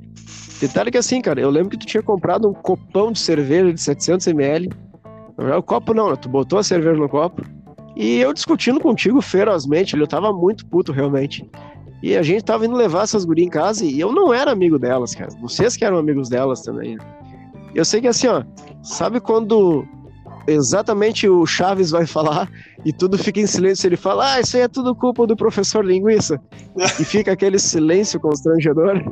Detalhe que assim, cara, eu lembro que tu tinha comprado um copão de cerveja de 700ml. O copo não, né? Tu botou a cerveja no copo. E eu discutindo contigo ferozmente, eu tava muito puto realmente. E a gente tava indo levar essas gurias em casa e eu não era amigo delas, cara. Vocês que eram amigos delas também. Eu sei que assim, ó, sabe quando exatamente o Chaves vai falar e tudo fica em silêncio, ele fala, ah, isso aí é tudo culpa do professor linguiça. e fica aquele silêncio constrangedor.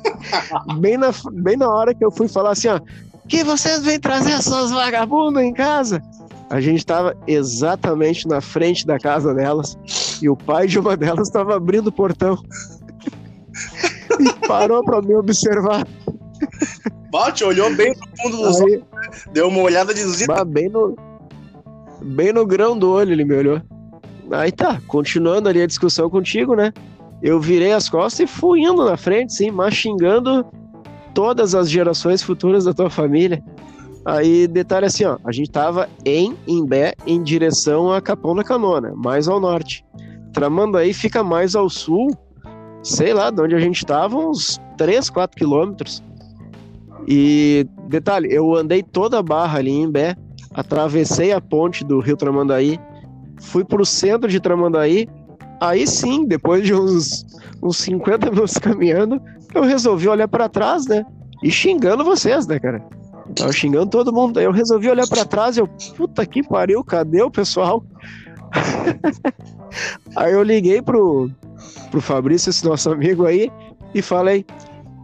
[laughs] bem, na, bem na hora que eu fui falar assim, ó, que vocês vêm trazer essas vagabundas em casa? A gente estava exatamente na frente da casa delas e o pai de uma delas estava abrindo o portão e parou para me observar. Bate, olhou bem no fundo dos Aí, olhos, né? deu uma olhada de bah, bem no bem no grão do olho ele me olhou. Aí tá, continuando ali a discussão contigo, né? Eu virei as costas e fui indo na frente, sim, xingando todas as gerações futuras da tua família. Aí, detalhe assim, ó, a gente tava em Imbé em direção a Capão da Canoa, né? mais ao norte. Tramandaí fica mais ao sul, sei lá, de onde a gente tava, uns 3, 4 quilômetros. E, detalhe, eu andei toda a barra ali em Imbé, atravessei a ponte do rio Tramandaí, fui pro centro de Tramandaí, aí sim, depois de uns, uns 50 minutos caminhando, eu resolvi olhar para trás, né? E xingando vocês, né, cara? Tava xingando todo mundo. Aí eu resolvi olhar para trás e eu, puta que pariu, cadê o pessoal? [laughs] aí eu liguei pro, pro Fabrício, esse nosso amigo aí, e falei: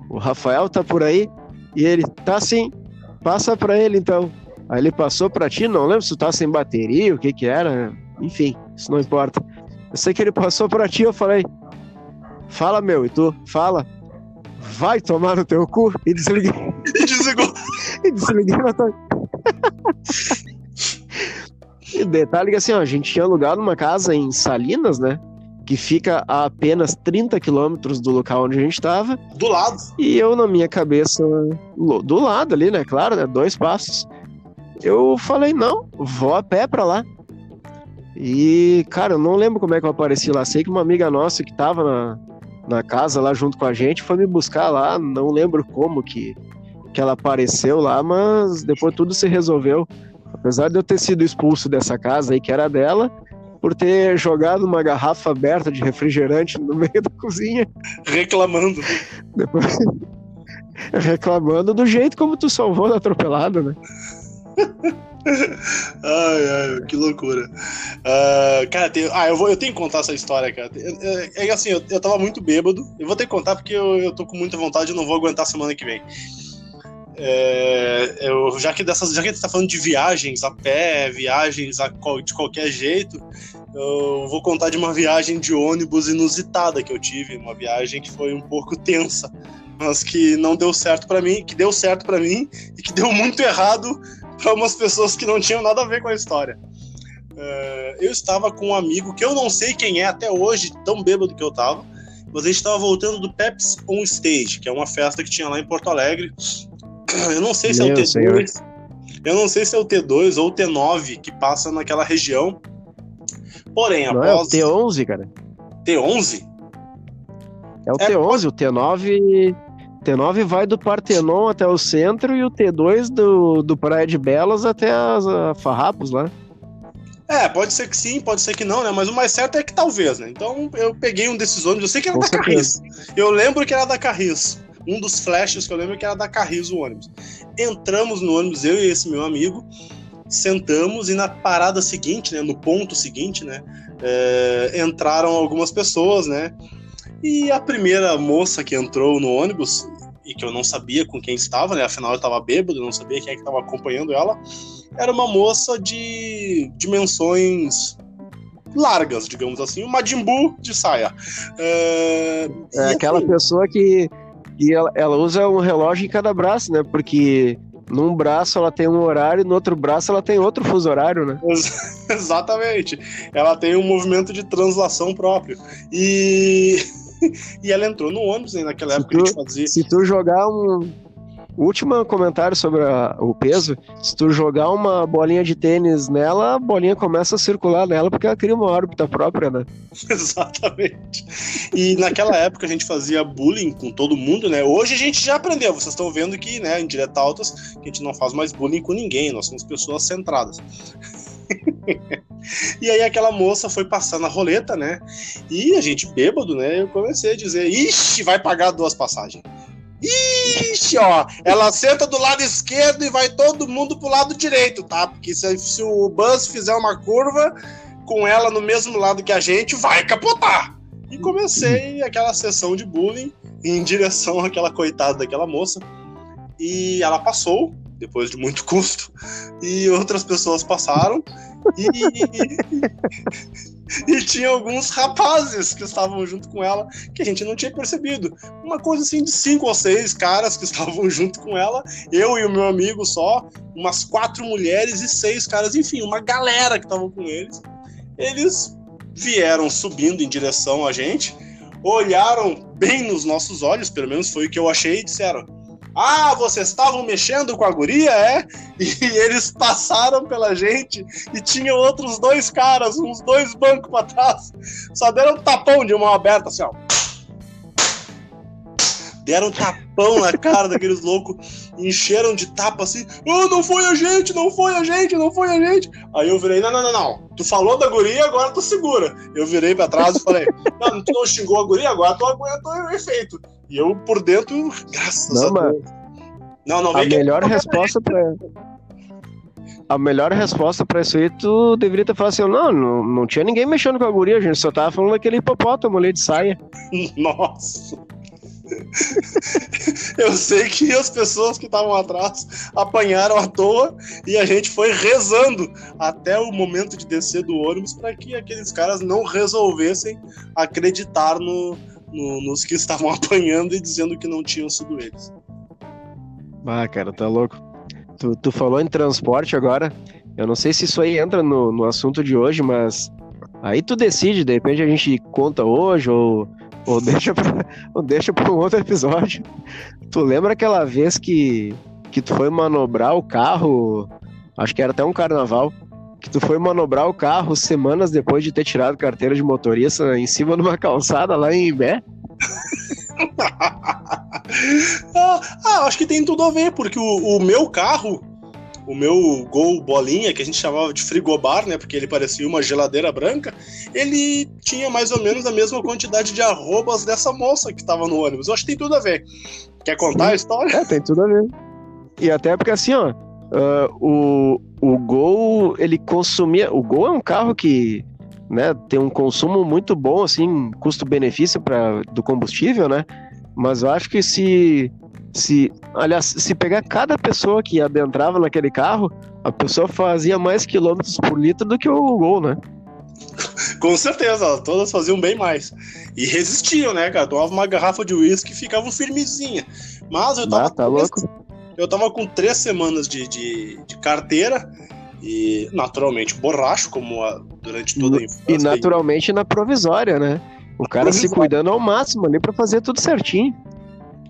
o Rafael tá por aí? E ele, tá sim, passa pra ele então. Aí ele passou pra ti, não lembro se tu tá sem bateria, o que que era, enfim, isso não importa. Eu sei que ele passou pra ti, eu falei, fala meu, e tu, fala, vai tomar no teu cu, e desliguei. E desligou. [laughs] e desliguei na tua... [laughs] e detalhe que assim, ó, a gente tinha alugado uma casa em Salinas, né? que fica a apenas 30 quilômetros do local onde a gente estava. Do lado. E eu, na minha cabeça, do lado ali, né? Claro, né? Dois passos. Eu falei, não, vou a pé pra lá. E, cara, eu não lembro como é que eu apareci lá. Sei que uma amiga nossa que tava na, na casa lá junto com a gente foi me buscar lá. Não lembro como que, que ela apareceu lá, mas depois tudo se resolveu. Apesar de eu ter sido expulso dessa casa aí, que era dela, por ter jogado uma garrafa aberta de refrigerante no meio da [laughs] cozinha. Reclamando. Depois... [laughs] Reclamando do jeito como tu salvou da atropelada, né? [laughs] ai, ai, que loucura. Uh, cara, tem, ah, eu, vou, eu tenho que contar essa história, cara. É, é assim, eu, eu tava muito bêbado. Eu vou ter que contar porque eu, eu tô com muita vontade e não vou aguentar semana que vem. É, eu, já que dessas, já que a gente tá falando de viagens a pé, viagens a, de qualquer jeito, eu vou contar de uma viagem de ônibus inusitada que eu tive, uma viagem que foi um pouco tensa, mas que não deu certo para mim, que deu certo para mim e que deu muito errado para umas pessoas que não tinham nada a ver com a história. É, eu estava com um amigo que eu não sei quem é até hoje, tão bêbado que eu tava, mas a gente estava voltando do Pepsi On Stage, que é uma festa que tinha lá em Porto Alegre, eu não sei se Meu é o T2. Senhor. Eu não sei se é o T2 ou o T9 que passa naquela região. Porém, não após. É o T11, cara. T11? É o é, T11, o T9. T9 vai do Partenon até o centro e o T2 do, do Praia de Belas até as a Farrapos lá. É, pode ser que sim, pode ser que não, né? Mas o mais certo é que talvez, né? Então eu peguei um desses ônibus, eu sei que era Com da certeza. Carris. Eu lembro que era da Carris um dos flashes que eu lembro que era da Carrizo ônibus. Entramos no ônibus, eu e esse meu amigo, sentamos e na parada seguinte, né, no ponto seguinte, né, é, entraram algumas pessoas, né, e a primeira moça que entrou no ônibus, e que eu não sabia com quem estava, né, afinal eu estava bêbado, eu não sabia quem é que estava acompanhando ela, era uma moça de dimensões largas, digamos assim, uma Jimbu de saia. É, é aquela assim, pessoa que e ela, ela usa um relógio em cada braço, né? Porque num braço ela tem um horário, no outro braço ela tem outro fuso horário, né? [laughs] Exatamente. Ela tem um movimento de translação próprio. E, [laughs] e ela entrou no ônibus, né? naquela época tu, a gente fazia. Se tu jogar um, Último comentário sobre a, o peso: se tu jogar uma bolinha de tênis nela, a bolinha começa a circular nela porque ela cria uma órbita própria, né? [laughs] Exatamente. E naquela época a gente fazia bullying com todo mundo, né? Hoje a gente já aprendeu. Vocês estão vendo que, né, em Direta Altas, que a gente não faz mais bullying com ninguém, nós somos pessoas centradas. [laughs] e aí aquela moça foi passar na roleta, né? E a gente bêbado, né? Eu comecei a dizer: Ixi, vai pagar duas passagens. Ixi, ó, ela senta do lado esquerdo e vai todo mundo pro lado direito, tá? Porque se, se o bus fizer uma curva com ela no mesmo lado que a gente, vai capotar. E comecei aquela sessão de bullying em direção àquela coitada daquela moça. E ela passou, depois de muito custo, e outras pessoas passaram. E, [laughs] e tinha alguns rapazes que estavam junto com ela que a gente não tinha percebido. Uma coisa assim de cinco ou seis caras que [laughs] estavam junto com ela, eu e o meu amigo só, umas quatro mulheres e seis caras, enfim, uma galera que estavam com eles. Eles vieram subindo em direção a gente, olharam bem nos nossos olhos, pelo menos foi o que eu achei, e disseram: ah, vocês estavam mexendo com a guria, é? E [laughs] eles passaram pela gente e tinham outros dois caras, uns dois bancos pra trás. Só deram um tapão de mão aberta, assim, ó. Deram um tapão na cara daqueles loucos, encheram de tapa assim. Oh, não foi a gente, não foi a gente, não foi a gente. Aí eu virei, não, não, não, não. Tu falou da guria, agora tu segura. Eu virei pra trás e falei, não, tu não xingou a guria, agora tu aguenta o efeito. E eu por dentro, graças não, a Deus. Não, não, a melhor resposta para a melhor resposta pra isso aí, tu deveria ter falado assim: não, não, não tinha ninguém mexendo com a guria, a gente só tava falando daquele hipopótamo ali de saia. [laughs] Nossa! Eu sei que as pessoas que estavam atrás apanharam à toa e a gente foi rezando até o momento de descer do ônibus para que aqueles caras não resolvessem acreditar no, no, nos que estavam [laughs] apanhando e dizendo que não tinham sido eles. Ah, cara, tá louco. Tu, tu falou em transporte agora. Eu não sei se isso aí entra no, no assunto de hoje, mas aí tu decide, de repente a gente conta hoje ou, ou [laughs] deixa pra, ou deixa pra um outro episódio. Tu lembra aquela vez que, que tu foi manobrar o carro, acho que era até um carnaval, que tu foi manobrar o carro semanas depois de ter tirado carteira de motorista em cima de uma calçada lá em Imbé? [laughs] ah, ah, acho que tem tudo a ver, porque o, o meu carro, o meu Gol bolinha, que a gente chamava de frigobar, né? Porque ele parecia uma geladeira branca, ele tinha mais ou menos a mesma quantidade de arrobas dessa moça que estava no ônibus. Eu acho que tem tudo a ver. Quer contar a história? É, tem tudo a ver. E até porque assim, ó, uh, o, o Gol, ele consumia. O Gol é um carro que né, tem um consumo muito bom, assim, custo-benefício do combustível, né? Mas eu acho que se, se, aliás, se pegar cada pessoa que adentrava naquele carro, a pessoa fazia mais quilômetros por litro do que o Gol, né? Com certeza, todas faziam bem mais. E resistiam, né, cara? Tomava uma garrafa de uísque e ficavam firmezinha. Mas eu tava. Ah, tá louco? Eu tava com três semanas de, de, de carteira e naturalmente borracho, como a, durante toda a infância. E naturalmente na provisória, né? O cara se cuidando ao máximo ali para fazer tudo certinho.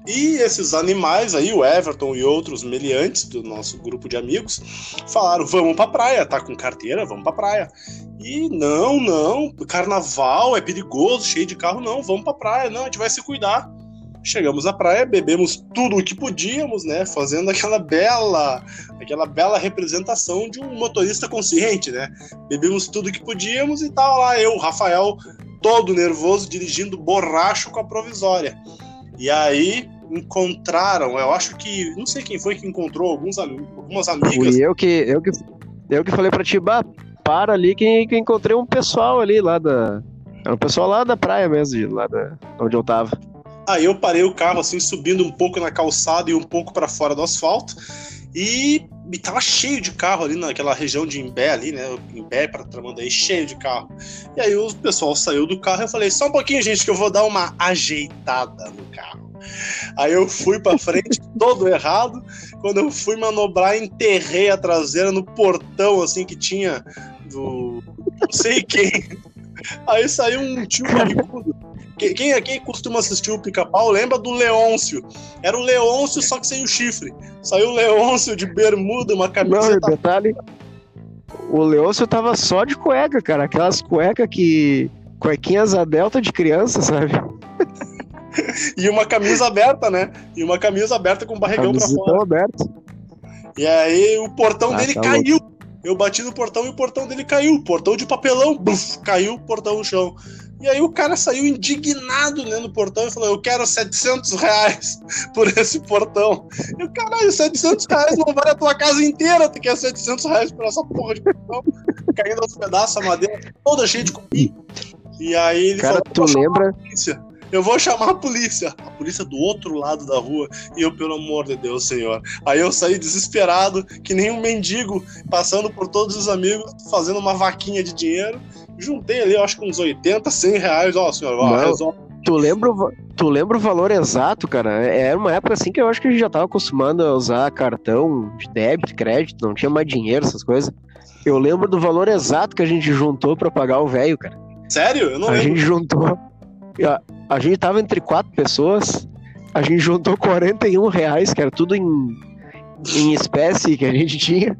E esses animais aí, o Everton e outros meliantes do nosso grupo de amigos, falaram: vamos pra praia, tá com carteira, vamos pra praia. E não, não, carnaval é perigoso, cheio de carro, não, vamos pra praia, não, a gente vai se cuidar. Chegamos à praia, bebemos tudo o que podíamos, né? Fazendo aquela bela, aquela bela representação de um motorista consciente, né? Bebemos tudo o que podíamos e tava lá eu, Rafael, todo nervoso, dirigindo borracho com a provisória. E aí encontraram, eu acho que, não sei quem foi que encontrou, alguns, algumas amigas. Fui eu que, eu que, eu que falei pra ti, para ali que, que encontrei um pessoal ali lá da. Era um pessoal lá da praia mesmo, lá da, onde eu tava. Aí eu parei o carro assim, subindo um pouco na calçada e um pouco para fora do asfalto. E, e tava cheio de carro ali naquela região de Imbé ali, né? Imbé para Tramandaí, cheio de carro. E aí o pessoal saiu do carro e eu falei, só um pouquinho, gente, que eu vou dar uma ajeitada no carro. Aí eu fui para frente, [laughs] todo errado. Quando eu fui manobrar, enterrei a traseira no portão, assim, que tinha do. Não sei quem. Aí saiu um tio barrigudo quem aqui costuma assistir o pica-pau lembra do Leôncio. Era o Leôncio, só que sem o chifre. Saiu o Leôncio de bermuda, uma camisa. Não, detalhe. O Leôncio tava só de cueca, cara. Aquelas cuecas que. Cuequinhas a delta de criança, sabe? [laughs] e uma camisa aberta, né? E uma camisa aberta com barrigão pra fora. aberto. E aí o portão ah, dele tá caiu. Louco. Eu bati no portão e o portão dele caiu. Portão de papelão, buf, caiu o portão no chão. E aí o cara saiu indignado né, no portão e falou: Eu quero 700 reais por esse portão. E o caralho, 700 reais não vale a tua casa inteira. Tu quer 700 reais por essa porra de portão? Caindo aos pedaços, a madeira toda cheia de comida. E aí ele cara, falou: Tu lembra? Eu vou chamar a polícia. A polícia do outro lado da rua. E eu, pelo amor de Deus, senhor. Aí eu saí desesperado, que nem um mendigo, passando por todos os amigos, fazendo uma vaquinha de dinheiro juntei ali, acho que uns 80, 100 reais. Ó, senhor, ó, resolve. Tu lembra, tu lembra o valor exato, cara? É, era uma época assim que eu acho que a gente já tava acostumado a usar cartão de débito, crédito, não tinha mais dinheiro, essas coisas. Eu lembro do valor exato que a gente juntou para pagar o velho, cara. Sério? Eu não a lembro. A gente juntou. A, a gente tava entre quatro pessoas, a gente juntou 41 reais, que era tudo em, em espécie que a gente tinha,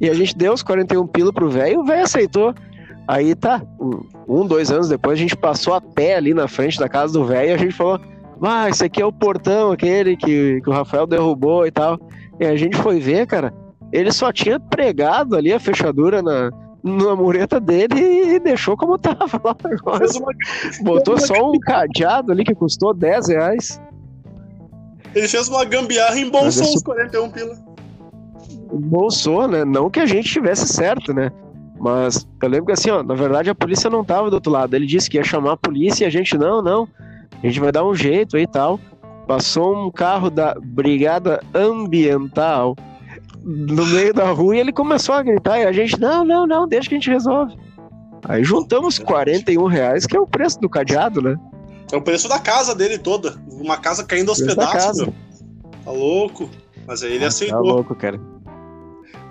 e a gente deu os 41 pila pro velho o velho aceitou. Aí tá, um, dois anos depois, a gente passou a pé ali na frente da casa do velho e a gente falou: Ah, esse aqui é o portão, aquele que, que o Rafael derrubou e tal. E a gente foi ver, cara, ele só tinha pregado ali a fechadura na, na mureta dele e deixou como tava lá agora. Botou só um cadeado ali que custou 10 reais. Ele fez uma gambiarra e embolsou os 41 pila. bolsou, né? Não que a gente tivesse certo, né? Mas eu lembro que assim, ó, na verdade a polícia não tava do outro lado. Ele disse que ia chamar a polícia e a gente, não, não, a gente vai dar um jeito aí e tal. Passou um carro da Brigada Ambiental no meio da rua e ele começou a gritar e a gente, não, não, não, deixa que a gente resolve. Aí juntamos 41 reais, que é o preço do cadeado, né? É o preço da casa dele toda. Uma casa caindo aos pedaços, meu. Tá louco. Mas aí ele ah, aceitou. Tá louco, cara.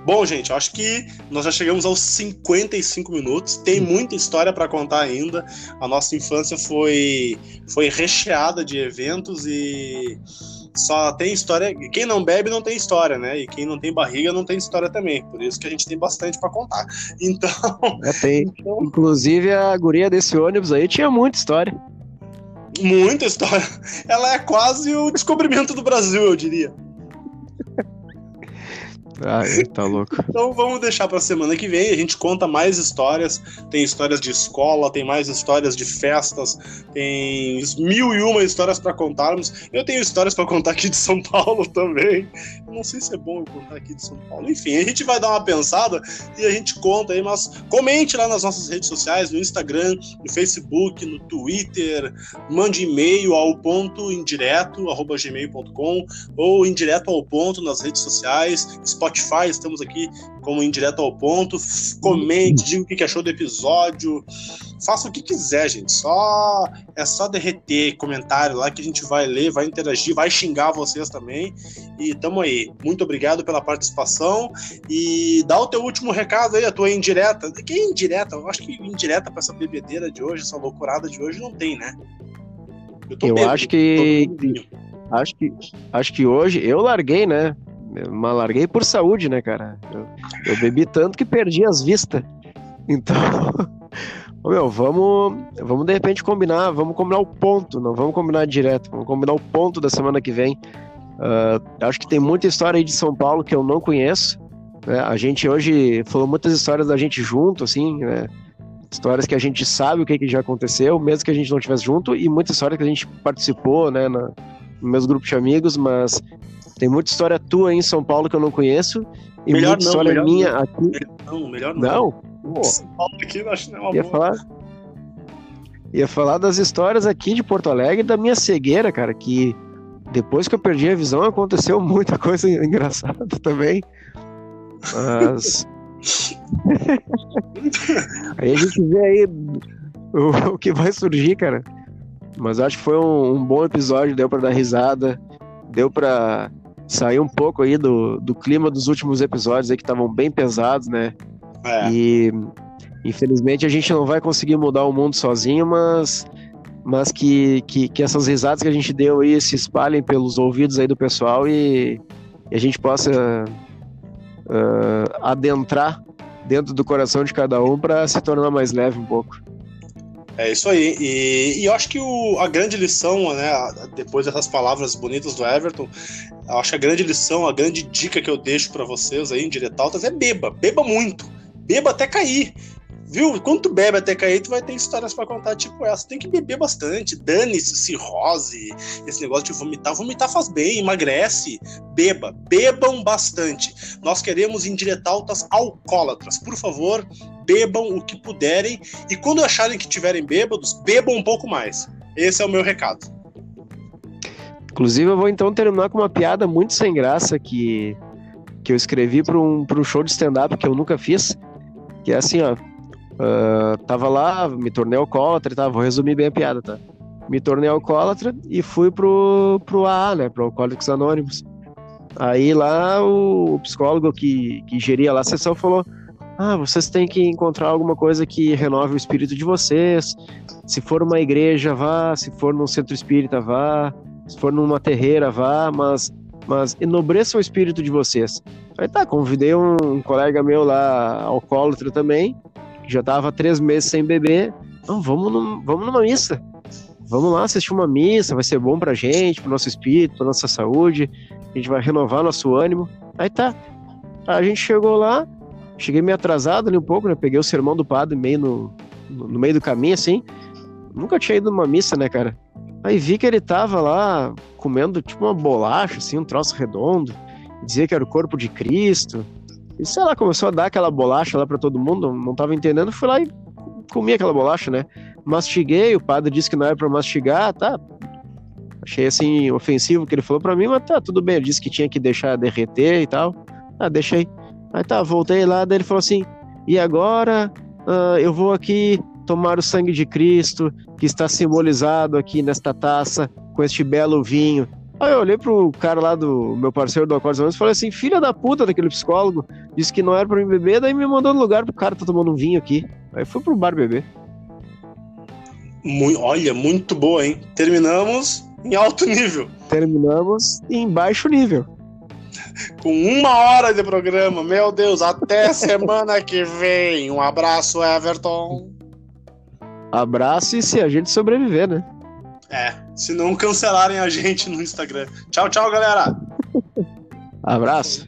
Bom, gente, acho que nós já chegamos aos 55 minutos. Tem muita história para contar ainda. A nossa infância foi, foi recheada de eventos e só tem história. Quem não bebe não tem história, né? E quem não tem barriga não tem história também. Por isso que a gente tem bastante para contar. [laughs] Então. É, tem. Inclusive a guria desse ônibus aí tinha muita história. Muita história. Ela é quase o descobrimento do Brasil, eu diria. Ai, tá louco. [laughs] Então vamos deixar pra semana que vem. A gente conta mais histórias. Tem histórias de escola, tem mais histórias de festas, tem mil e uma histórias para contarmos. Eu tenho histórias para contar aqui de São Paulo também. Não sei se é bom eu contar aqui de São Paulo. Enfim, a gente vai dar uma pensada e a gente conta aí, mas comente lá nas nossas redes sociais, no Instagram, no Facebook, no Twitter, mande e-mail ao ponto indireto, arroba gmail.com ou indireto ao ponto nas redes sociais, estamos aqui como indireto ao ponto. Comente, diga o que achou do episódio. Faça o que quiser, gente. Só é só derreter comentário lá que a gente vai ler, vai interagir, vai xingar vocês também. E tamo aí. Muito obrigado pela participação. E dá o teu último recado aí, a tua indireta. Que é indireta? Eu acho que indireta para essa bebedeira de hoje, essa loucurada de hoje, não tem, né? Eu, eu acho que. Acho que, acho que hoje eu larguei, né? Mas larguei por saúde, né, cara? Eu, eu bebi tanto que perdi as vistas. Então, [laughs] meu, vamos, vamos de repente combinar, vamos combinar o ponto, não vamos combinar direto, vamos combinar o ponto da semana que vem. Uh, acho que tem muita história aí de São Paulo que eu não conheço. Né? A gente hoje falou muitas histórias da gente junto, assim, né? Histórias que a gente sabe o que, que já aconteceu, mesmo que a gente não estivesse junto, e muita história que a gente participou, né, na, no meus grupos de amigos, mas tem muita história tua aí em São Paulo que eu não conheço. E melhor muita não, história melhor minha não. aqui. Não, melhor não. Não? São Paulo aqui eu acho que não é uma ia boa. Falar, ia falar das histórias aqui de Porto Alegre da minha cegueira, cara, que depois que eu perdi a visão aconteceu [laughs] muita coisa engraçada também. Mas. [laughs] aí a gente vê aí o, o, que vai surgir, cara. Mas acho que foi um, um bom episódio, deu para dar risada, deu para sair um pouco aí do, do clima dos últimos episódios aí que estavam bem pesados, né? É. E infelizmente a gente não vai conseguir mudar o mundo sozinho, mas mas que, que, que essas risadas que a gente deu aí se espalhem pelos ouvidos aí do pessoal e, e a gente possa uh, adentrar dentro do coração de cada um para se tornar mais leve um pouco. É isso aí. E, e eu acho que o, a grande lição, né, depois dessas palavras bonitas do Everton, eu acho que a grande lição, a grande dica que eu deixo para vocês aí em Diretaltas é beba. Beba muito. Beba até cair. Viu? Quando tu bebe até cair, tu vai ter histórias para contar tipo essa. Tem que beber bastante. Dane-se, cirrose, esse negócio de vomitar. Vomitar faz bem, emagrece. Beba. Bebam bastante. Nós queremos indiretaltas alcoólatras. Por favor, bebam o que puderem. E quando acharem que tiverem bêbados, bebam um pouco mais. Esse é o meu recado. Inclusive, eu vou então terminar com uma piada muito sem graça que, que eu escrevi para um, um show de stand-up que eu nunca fiz. Que é assim, ó. Uh, tava lá, me tornei alcoólatra, tá? Vou resumir bem a piada, tá? Me tornei alcoólatra e fui pro, pro AA, né? Pro Alcoólicos Anônimos. Aí lá o psicólogo que, que geria lá a sessão falou: Ah, vocês têm que encontrar alguma coisa que renove o espírito de vocês. Se for uma igreja, vá. Se for num centro espírita, vá. Se for numa terreira, vá. Mas, mas enobreça o espírito de vocês. Aí tá, convidei um, um colega meu lá, alcoólatra também já tava três meses sem beber. Não, vamos, no, vamos numa missa. Vamos lá assistir uma missa, vai ser bom pra gente, pro nosso espírito, pra nossa saúde. A gente vai renovar nosso ânimo. Aí tá. A gente chegou lá, cheguei meio atrasado ali um pouco, né? Peguei o sermão do padre meio no, no, no meio do caminho, assim. Nunca tinha ido numa missa, né, cara? Aí vi que ele tava lá comendo tipo uma bolacha, assim, um troço redondo. dizia que era o corpo de Cristo. E sei lá, começou a dar aquela bolacha lá para todo mundo, não tava entendendo, fui lá e comi aquela bolacha, né? Mastiguei, o padre disse que não era para mastigar, tá? Achei assim ofensivo o que ele falou para mim, mas tá, tudo bem. Ele disse que tinha que deixar derreter e tal. Ah, deixei. Aí tá, voltei lá, daí ele falou assim: e agora uh, eu vou aqui tomar o sangue de Cristo, que está simbolizado aqui nesta taça, com este belo vinho. Aí eu olhei pro cara lá do meu parceiro do Acordes e falei assim: filha da puta daquele psicólogo, disse que não era pra mim beber, daí me mandou no lugar pro cara tá tomando um vinho aqui. Aí fui pro bar beber. Muito, olha, muito boa, hein? Terminamos em alto nível. Terminamos em baixo nível. Com uma hora de programa, meu Deus, até [laughs] semana que vem. Um abraço, Everton. Abraço e se a gente sobreviver, né? É, se não cancelarem a gente no Instagram. Tchau, tchau, galera. Abraço.